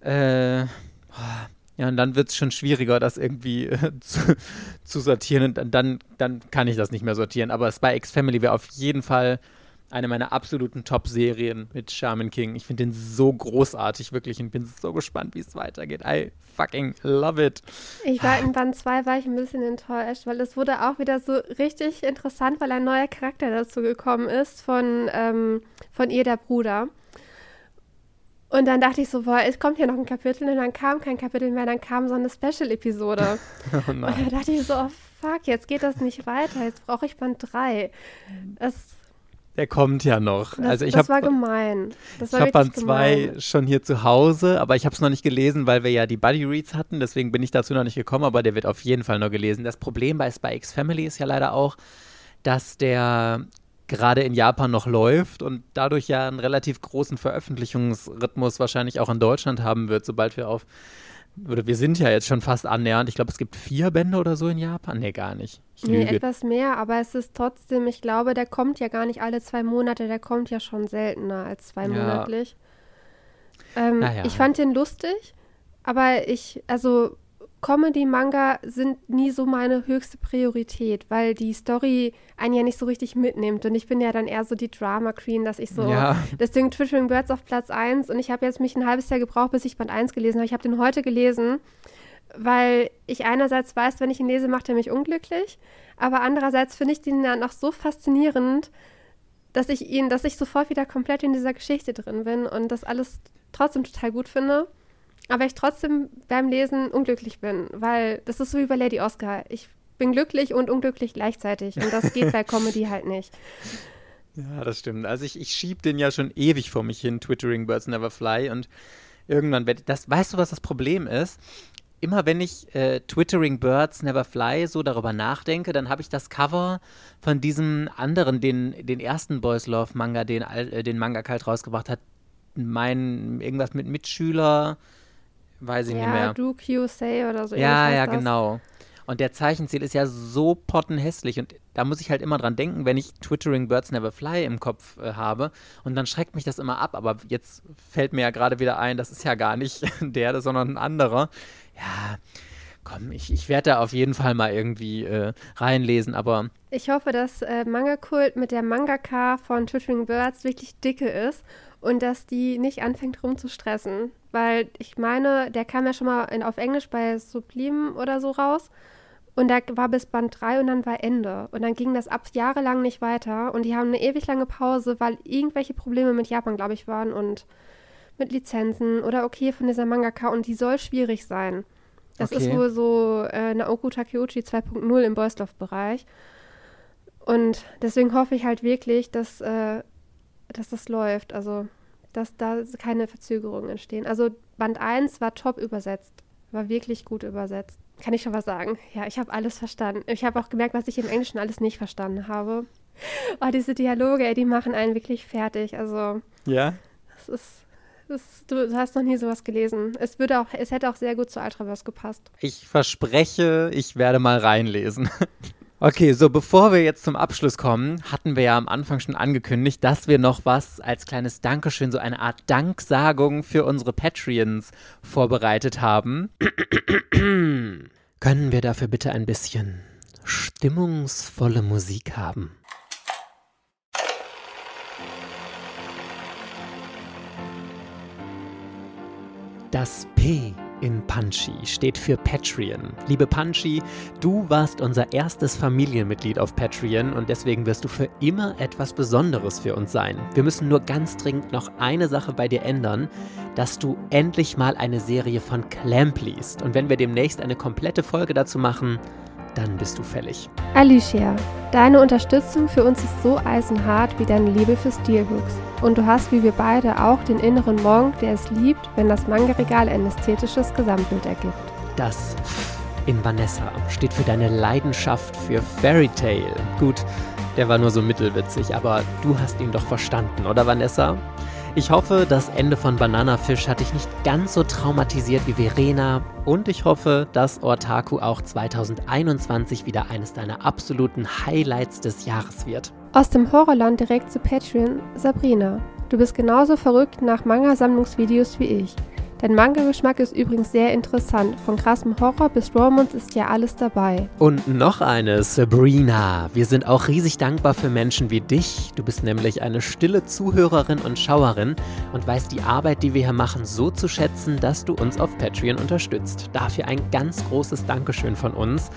Äh, ja, und dann wird es schon schwieriger, das irgendwie äh, zu, zu, sortieren. Und dann, dann kann ich das nicht mehr sortieren. Aber Spy X Family wäre auf jeden Fall eine meiner absoluten Top-Serien mit Shaman King. Ich finde den so großartig, wirklich. Und bin so gespannt, wie es weitergeht. I fucking love it. Ich war in Band 2 war ich ein bisschen enttäuscht, weil es wurde auch wieder so richtig interessant, weil ein neuer Charakter dazu gekommen ist von, ähm, von ihr, der Bruder. Und dann dachte ich so, boah, es kommt hier noch ein Kapitel und dann kam kein Kapitel mehr, dann kam so eine Special-Episode. Oh und dann dachte ich so, oh fuck, jetzt geht das nicht weiter, jetzt brauche ich Band 3. Das, Der kommt ja noch. das, also ich das habe war gemein. Das ich habe 2 gemein. schon hier zu Hause, aber ich habe es noch nicht gelesen, weil wir ja die Buddy Reads hatten. Deswegen bin ich dazu noch nicht gekommen, aber der wird auf jeden Fall noch gelesen. Das Problem bei Spy X Family ist ja leider auch, dass der gerade in Japan noch läuft und dadurch ja einen relativ großen Veröffentlichungsrhythmus wahrscheinlich auch in Deutschland haben wird, sobald wir auf oder wir sind ja jetzt schon fast annähernd. Ich glaube, es gibt vier Bände oder so in Japan. Nee, gar nicht. Ich Nee, lüge. etwas mehr, aber es ist trotzdem, ich glaube, der kommt ja gar nicht alle zwei Monate, der kommt ja schon seltener als Ja. zweimonatlich. Ähm, Naja. Ich fand den lustig, aber ich, also Comedy-Manga sind nie so meine höchste Priorität, weil die Story einen ja nicht so richtig mitnimmt. Und ich bin ja dann eher so die Drama Queen, dass ich so. Ja. Deswegen Twittering Birds auf Platz 1 und ich habe jetzt mich ein halbes Jahr gebraucht, bis ich Band 1 gelesen habe. Ich habe den heute gelesen, weil ich einerseits weiß, wenn ich ihn lese, macht er mich unglücklich, aber andererseits finde ich den dann auch so faszinierend, dass ich ihn, dass ich sofort wieder komplett in dieser Geschichte drin bin und das alles trotzdem total gut finde. Aber ich trotzdem beim Lesen unglücklich bin, weil das ist so wie bei Lady Oscar. Ich bin glücklich und unglücklich gleichzeitig und das geht bei Comedy halt nicht. Ja, das stimmt. Also ich, ich schieb den ja schon ewig vor mich hin, Twittering Birds Never Fly und irgendwann werde das, weißt du, was das Problem ist? Immer wenn ich äh, Twittering Birds Never Fly so darüber nachdenke, dann habe ich das Cover von diesem anderen, den, den ersten Boys Love Manga, den, äh, den Manga Kalt rausgebracht hat, mein, irgendwas mit Mitschüler, weiß ich nicht mehr. Ja, Q Say oder so. Ja, ja, das. genau. Und der Zeichenstil ist ja so pottenhässlich und da muss ich halt immer dran denken, wenn ich Twittering Birds Never Fly im Kopf äh, habe und dann schreckt mich das immer ab, aber jetzt fällt mir ja gerade wieder ein, das ist ja gar nicht der, sondern ein anderer. Ja, komm, ich, ich werde da auf jeden Fall mal irgendwie äh, reinlesen, aber Ich hoffe, dass äh, Manga-Kult mit der Mangaka von Twittering Birds wirklich dicke ist und dass die nicht anfängt rumzustressen. Weil ich meine, der kam ja schon mal in, auf Englisch bei Sublime oder so raus. Und da war bis Band 3 und dann war Ende. Und dann ging das ab jahrelang nicht weiter. Und die haben eine ewig lange Pause, weil irgendwelche Probleme mit Japan, glaube ich, waren und mit Lizenzen oder okay von dieser Mangaka. Und die soll schwierig sein. Das ist Okay. wohl so äh, Naoko Takeuchi 2.0 im Boys Love Bereich. Und deswegen hoffe ich halt wirklich, dass, äh, dass das läuft. Also, dass da keine Verzögerungen entstehen. Also, Band 1 war top übersetzt. War wirklich gut übersetzt. Kann ich schon was sagen? Ja, ich habe alles verstanden. Ich habe auch gemerkt, was ich im Englischen alles nicht verstanden habe. Oh, diese Dialoge, ey, die machen einen wirklich fertig. Also, ja. das ist. Das ist du hast noch nie sowas gelesen. Es würde auch, es hätte auch sehr gut zu Ultraverse gepasst. Ich verspreche, ich werde mal reinlesen. Okay, so bevor wir jetzt zum Abschluss kommen, hatten wir ja am Anfang schon angekündigt, dass wir noch was als kleines Dankeschön, so eine Art Danksagung für unsere Patreons vorbereitet haben. Können wir dafür bitte ein bisschen stimmungsvolle Musik haben? Das P in Punchy steht für Patreon. Liebe Punchy, du warst unser erstes Familienmitglied auf Patreon und deswegen wirst du für immer etwas Besonderes für uns sein. Wir müssen nur ganz dringend noch eine Sache bei dir ändern, dass du endlich mal eine Serie von Clamp liest. Und wenn wir demnächst eine komplette Folge dazu machen, dann bist du fällig. Alicia, deine Unterstützung für uns ist so eisenhart wie deine Liebe für Steelbooks. Und du hast wie wir beide auch den inneren Monk, der es liebt, wenn das Manga-Regal ein ästhetisches Gesamtbild ergibt. Das in Vanessa steht für deine Leidenschaft für Fairy Tale. Gut, der war nur so mittelwitzig, aber du hast ihn doch verstanden, oder Vanessa? Ich hoffe, das Ende von Banana Fish hat dich nicht ganz so traumatisiert wie Verena und ich hoffe, dass Otaku auch 2021 wieder eines deiner absoluten Highlights des Jahres wird. Aus dem Horrorland direkt zu Patreon, Sabrina. Du bist genauso verrückt nach Manga-Sammlungsvideos wie ich. Dein Manga-Geschmack ist übrigens sehr interessant. Von krassem Horror bis Romance ist ja alles dabei. Und noch eine, Sabrina. Wir sind auch riesig dankbar für Menschen wie dich. Du bist nämlich eine stille Zuhörerin und Schauerin und weißt die Arbeit, die wir hier machen, so zu schätzen, dass du uns auf Patreon unterstützt. Dafür ein ganz großes Dankeschön von uns.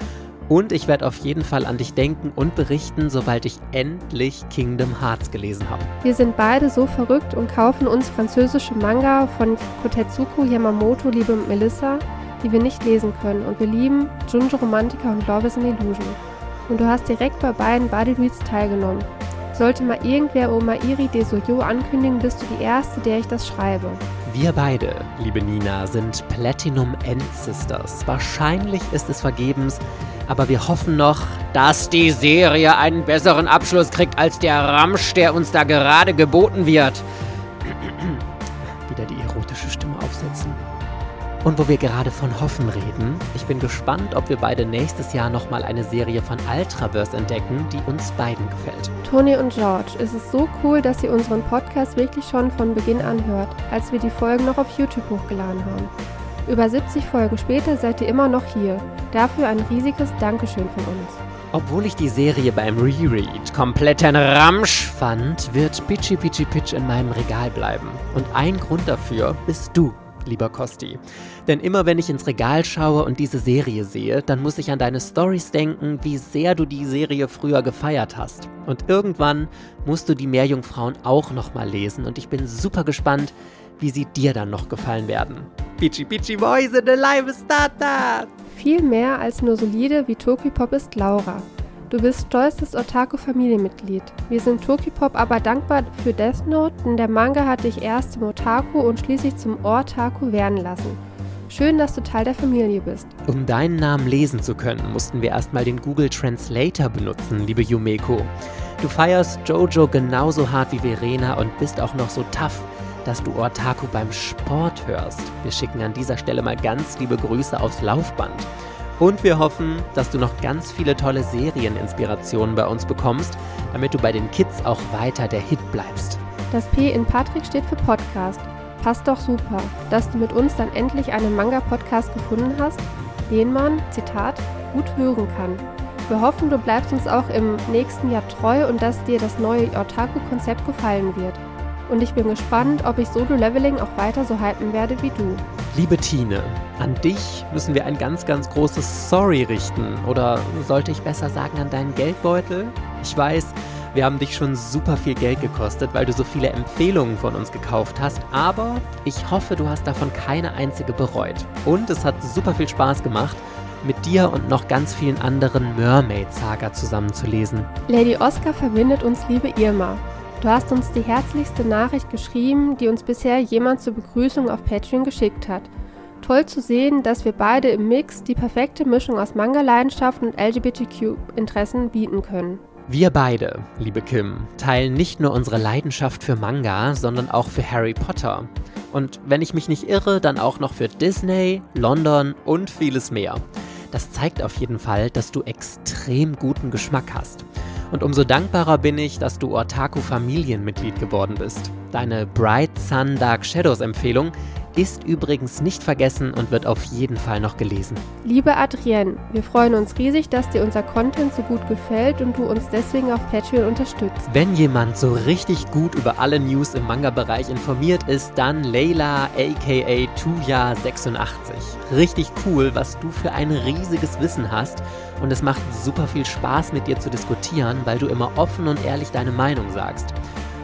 Und ich werde auf jeden Fall an dich denken und berichten, sobald ich endlich Kingdom Hearts gelesen habe. Wir sind beide so verrückt und kaufen uns französische Manga von Kotetsuko Yamamoto, Liebe Melissa, die wir nicht lesen können. Und wir lieben Junjo Romantica und Love is an Illusion. Und du hast direkt bei beiden Body Reads teilgenommen. Sollte mal irgendwer Omairi de Soyo ankündigen, bist du die Erste, der ich das schreibe. Wir beide, liebe Nina, sind Platinum End Sisters. Wahrscheinlich ist es vergebens, aber wir hoffen noch, dass die Serie einen besseren Abschluss kriegt als der Ramsch, der uns da gerade geboten wird. Und wo wir gerade von Hoffen reden, ich bin gespannt, ob wir beide nächstes Jahr nochmal eine Serie von Ultraverse entdecken, die uns beiden gefällt. Toni und George, es ist so cool, dass ihr unseren Podcast wirklich schon von Beginn an hört, als wir die Folgen noch auf YouTube hochgeladen haben. Über 70 Folgen später seid ihr immer noch hier. Dafür ein riesiges Dankeschön von uns. Obwohl ich die Serie beim Reread kompletten Ramsch fand, wird Pitchy Pitchy Pitch in meinem Regal bleiben. Und ein Grund dafür bist du lieber Kosti. Denn immer wenn ich ins Regal schaue und diese Serie sehe, dann muss ich an deine Stories denken, wie sehr du die Serie früher gefeiert hast. Und irgendwann musst du die Meerjungfrauen auch nochmal lesen und ich bin super gespannt, wie sie dir dann noch gefallen werden. Pichi Pichi Boys in the Live Starter! Viel mehr als nur solide wie Tokipop ist Laura. Du bist stolzes Otaku-Familienmitglied. Wir sind Tokipop aber dankbar für Death Note, denn der Manga hat dich erst zum Otaku und schließlich zum Ortaku werden lassen. Schön, dass du Teil der Familie bist. Um deinen Namen lesen zu können, mussten wir erstmal den Google Translator benutzen, liebe Yumeko. Du feierst Jojo genauso hart wie Verena und bist auch noch so tough, dass du Ortaku beim Sport hörst. Wir schicken an dieser Stelle mal ganz liebe Grüße aufs Laufband. Und wir hoffen, dass du noch ganz viele tolle Serieninspirationen bei uns bekommst, damit du bei den Kids auch weiter der Hit bleibst. Das P in Patrick steht für Podcast. Passt doch super, dass du mit uns dann endlich einen Manga-Podcast gefunden hast, den man, Zitat, gut hören kann. Wir hoffen, du bleibst uns auch im nächsten Jahr treu und dass dir das neue Otaku-Konzept gefallen wird. Und ich bin gespannt, ob ich Solo-Leveling auch weiter so hypen werde wie du. Liebe Tine, an dich müssen wir ein ganz, ganz großes Sorry richten. Oder sollte ich besser sagen an deinen Geldbeutel? Ich weiß, wir haben dich schon super viel Geld gekostet, weil du so viele Empfehlungen von uns gekauft hast. Aber ich hoffe, du hast davon keine einzige bereut. Und es hat super viel Spaß gemacht mit dir und noch ganz vielen anderen Mermaid-Saga zusammenzulesen. Lady Oscar verbindet uns liebe Irma. Du hast uns die herzlichste Nachricht geschrieben, die uns bisher jemand zur Begrüßung auf Patreon geschickt hat. Toll zu sehen, dass wir beide im Mix die perfekte Mischung aus Manga-Leidenschaft und LGBTQ-Interessen bieten können. Wir beide, liebe Kim, teilen nicht nur unsere Leidenschaft für Manga, sondern auch für Harry Potter. Und wenn ich mich nicht irre, dann auch noch für Disney, London und vieles mehr. Das zeigt auf jeden Fall, dass du extrem guten Geschmack hast. Und umso dankbarer bin ich, dass du Ortaku Familienmitglied geworden bist. Deine Bright Sun Dark Shadows Empfehlung ist übrigens nicht vergessen und wird auf jeden Fall noch gelesen. Liebe Adrienne, wir freuen uns riesig, dass dir unser Content so gut gefällt und du uns deswegen auf Patreon unterstützt. Wenn jemand so richtig gut über alle News im Manga-Bereich informiert ist, dann Leila aka Tuya86. Richtig cool, was du für ein riesiges Wissen hast und es macht super viel Spaß mit dir zu diskutieren, weil du immer offen und ehrlich deine Meinung sagst.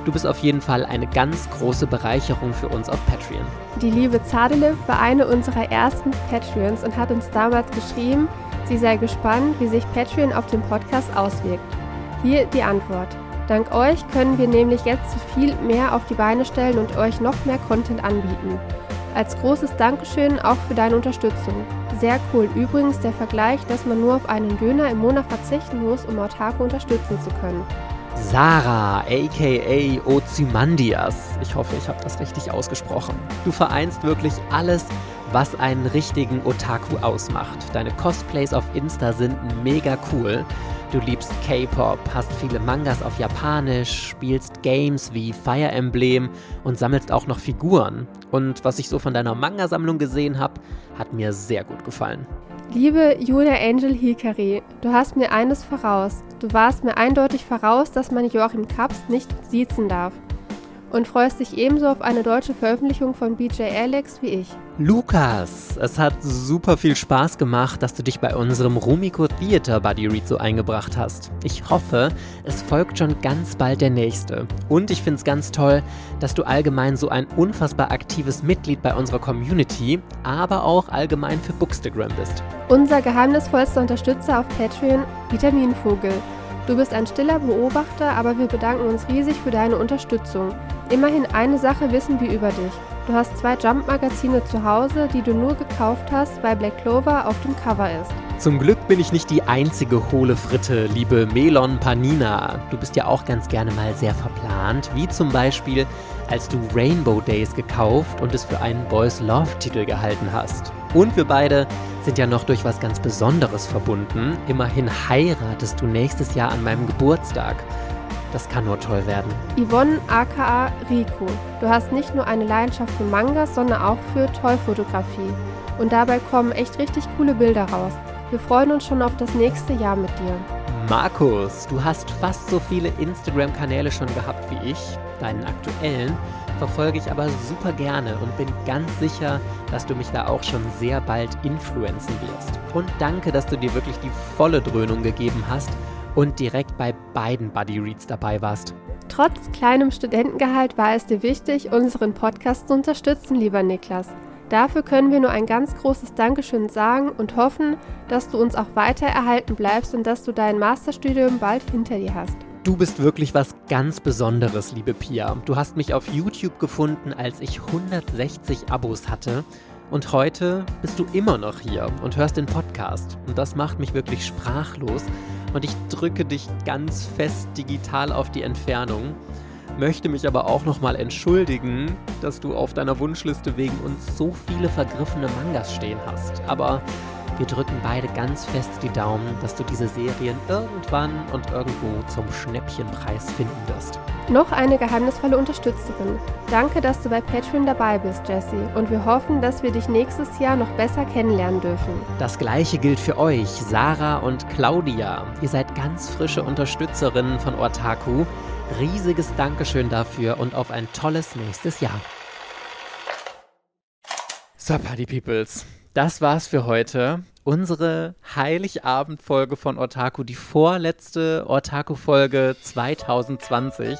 Du bist auf jeden Fall eine ganz große Bereicherung für uns auf Patreon. Die liebe Zadele war eine unserer ersten Patreons und hat uns damals geschrieben, sie sei gespannt, wie sich Patreon auf den Podcast auswirkt. Hier die Antwort. Dank euch können wir nämlich jetzt viel mehr auf die Beine stellen und euch noch mehr Content anbieten. Als großes Dankeschön auch für deine Unterstützung. Sehr cool. Übrigens der Vergleich, dass man nur auf einen Döner im Monat verzichten muss, um Autarko unterstützen zu können. Sarah, aka Ozymandias. Ich hoffe, ich habe das richtig ausgesprochen. Du vereinst wirklich alles, was einen richtigen Otaku ausmacht. Deine Cosplays auf Insta sind mega cool. Du liebst K-Pop, hast viele Mangas auf Japanisch, spielst Games wie Fire Emblem und sammelst auch noch Figuren. Und was ich so von deiner Manga-Sammlung gesehen habe, hat mir sehr gut gefallen. Liebe Julia Angel Hikari, du hast mir eines voraus. Du warst mir eindeutig voraus, dass man Joachim Kaps nicht siezen darf. Und freust dich ebenso auf eine deutsche Veröffentlichung von BJ Alex wie ich. Lukas, es hat super viel Spaß gemacht, dass du dich bei unserem Rumiko Theater Buddy Read so eingebracht hast. Ich hoffe, es folgt schon ganz bald der nächste. Und ich finde es ganz toll, dass du allgemein so ein unfassbar aktives Mitglied bei unserer Community, aber auch allgemein für Bookstagram bist. Unser geheimnisvollster Unterstützer auf Patreon, Vitaminvogel. Du bist ein stiller Beobachter, aber wir bedanken uns riesig für deine Unterstützung. Immerhin eine Sache wissen wir über dich. Du hast zwei Jump-Magazine zu Hause, die du nur gekauft hast, weil Black Clover auf dem Cover ist. Zum Glück bin ich nicht die einzige hohle Fritte, liebe Melon Panina. Du bist ja auch ganz gerne mal sehr verplant, wie zum Beispiel, als du Rainbow Days gekauft und es für einen Boys Love Titel gehalten hast. Und wir beide sind ja noch durch was ganz Besonderes verbunden. Immerhin heiratest du nächstes Jahr an meinem Geburtstag. Das kann nur toll werden. Yvonne aka Rico, du hast nicht nur eine Leidenschaft für Mangas, sondern auch für Tollfotografie. Und dabei kommen echt richtig coole Bilder raus. Wir freuen uns schon auf das nächste Jahr mit dir. Markus, du hast fast so viele Instagram-Kanäle schon gehabt wie ich. Deinen aktuellen verfolge ich aber super gerne und bin ganz sicher, dass du mich da auch schon sehr bald influenzen wirst. Und danke, dass du dir wirklich die volle Dröhnung gegeben hast und direkt bei beiden Buddy Reads dabei warst. Trotz kleinem Studentengehalt war es dir wichtig, unseren Podcast zu unterstützen, lieber Niklas. Dafür können wir nur ein ganz großes Dankeschön sagen und hoffen, dass du uns auch weiter erhalten bleibst und dass du dein Masterstudium bald hinter dir hast. Du bist wirklich was ganz Besonderes, liebe Pia. Du hast mich auf YouTube gefunden, als ich 160 Abos hatte. Und heute bist du immer noch hier und hörst den Podcast. Und das macht mich wirklich sprachlos. Und ich drücke dich ganz fest digital auf die Entfernung möchte mich aber auch nochmal entschuldigen, dass du auf deiner Wunschliste wegen uns so viele vergriffene Mangas stehen hast. Aber wir drücken beide ganz fest die Daumen, dass du diese Serien irgendwann und irgendwo zum Schnäppchenpreis finden wirst. Noch eine geheimnisvolle Unterstützerin. Danke, dass du bei Patreon dabei bist, Jessie. Und wir hoffen, dass wir dich nächstes Jahr noch besser kennenlernen dürfen. Das gleiche gilt für euch, Sarah und Claudia. Ihr seid ganz frische Unterstützerinnen von Ortaku. Riesiges Dankeschön dafür und auf ein tolles nächstes Jahr. So, Party Peoples, das war's für heute. Unsere Heiligabend-Folge von Ortaku, die vorletzte Ortaku-Folge 2020.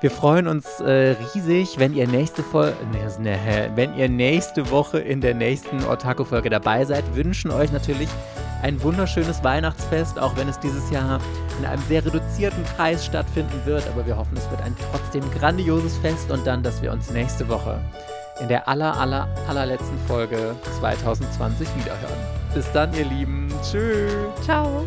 Wir freuen uns äh, riesig, wenn ihr nächste Folge, ne, ne, wenn ihr nächste Woche in der nächsten Ortaku-Folge dabei seid. Wünschen euch natürlich ein wunderschönes Weihnachtsfest, auch wenn es dieses Jahr in einem sehr reduzierten Kreis stattfinden wird. Aber wir hoffen, es wird ein trotzdem grandioses Fest und dann, dass wir uns nächste Woche in der aller, aller, allerletzten Folge 2020 wiederhören. Bis dann, ihr Lieben. Tschüss. Ciao.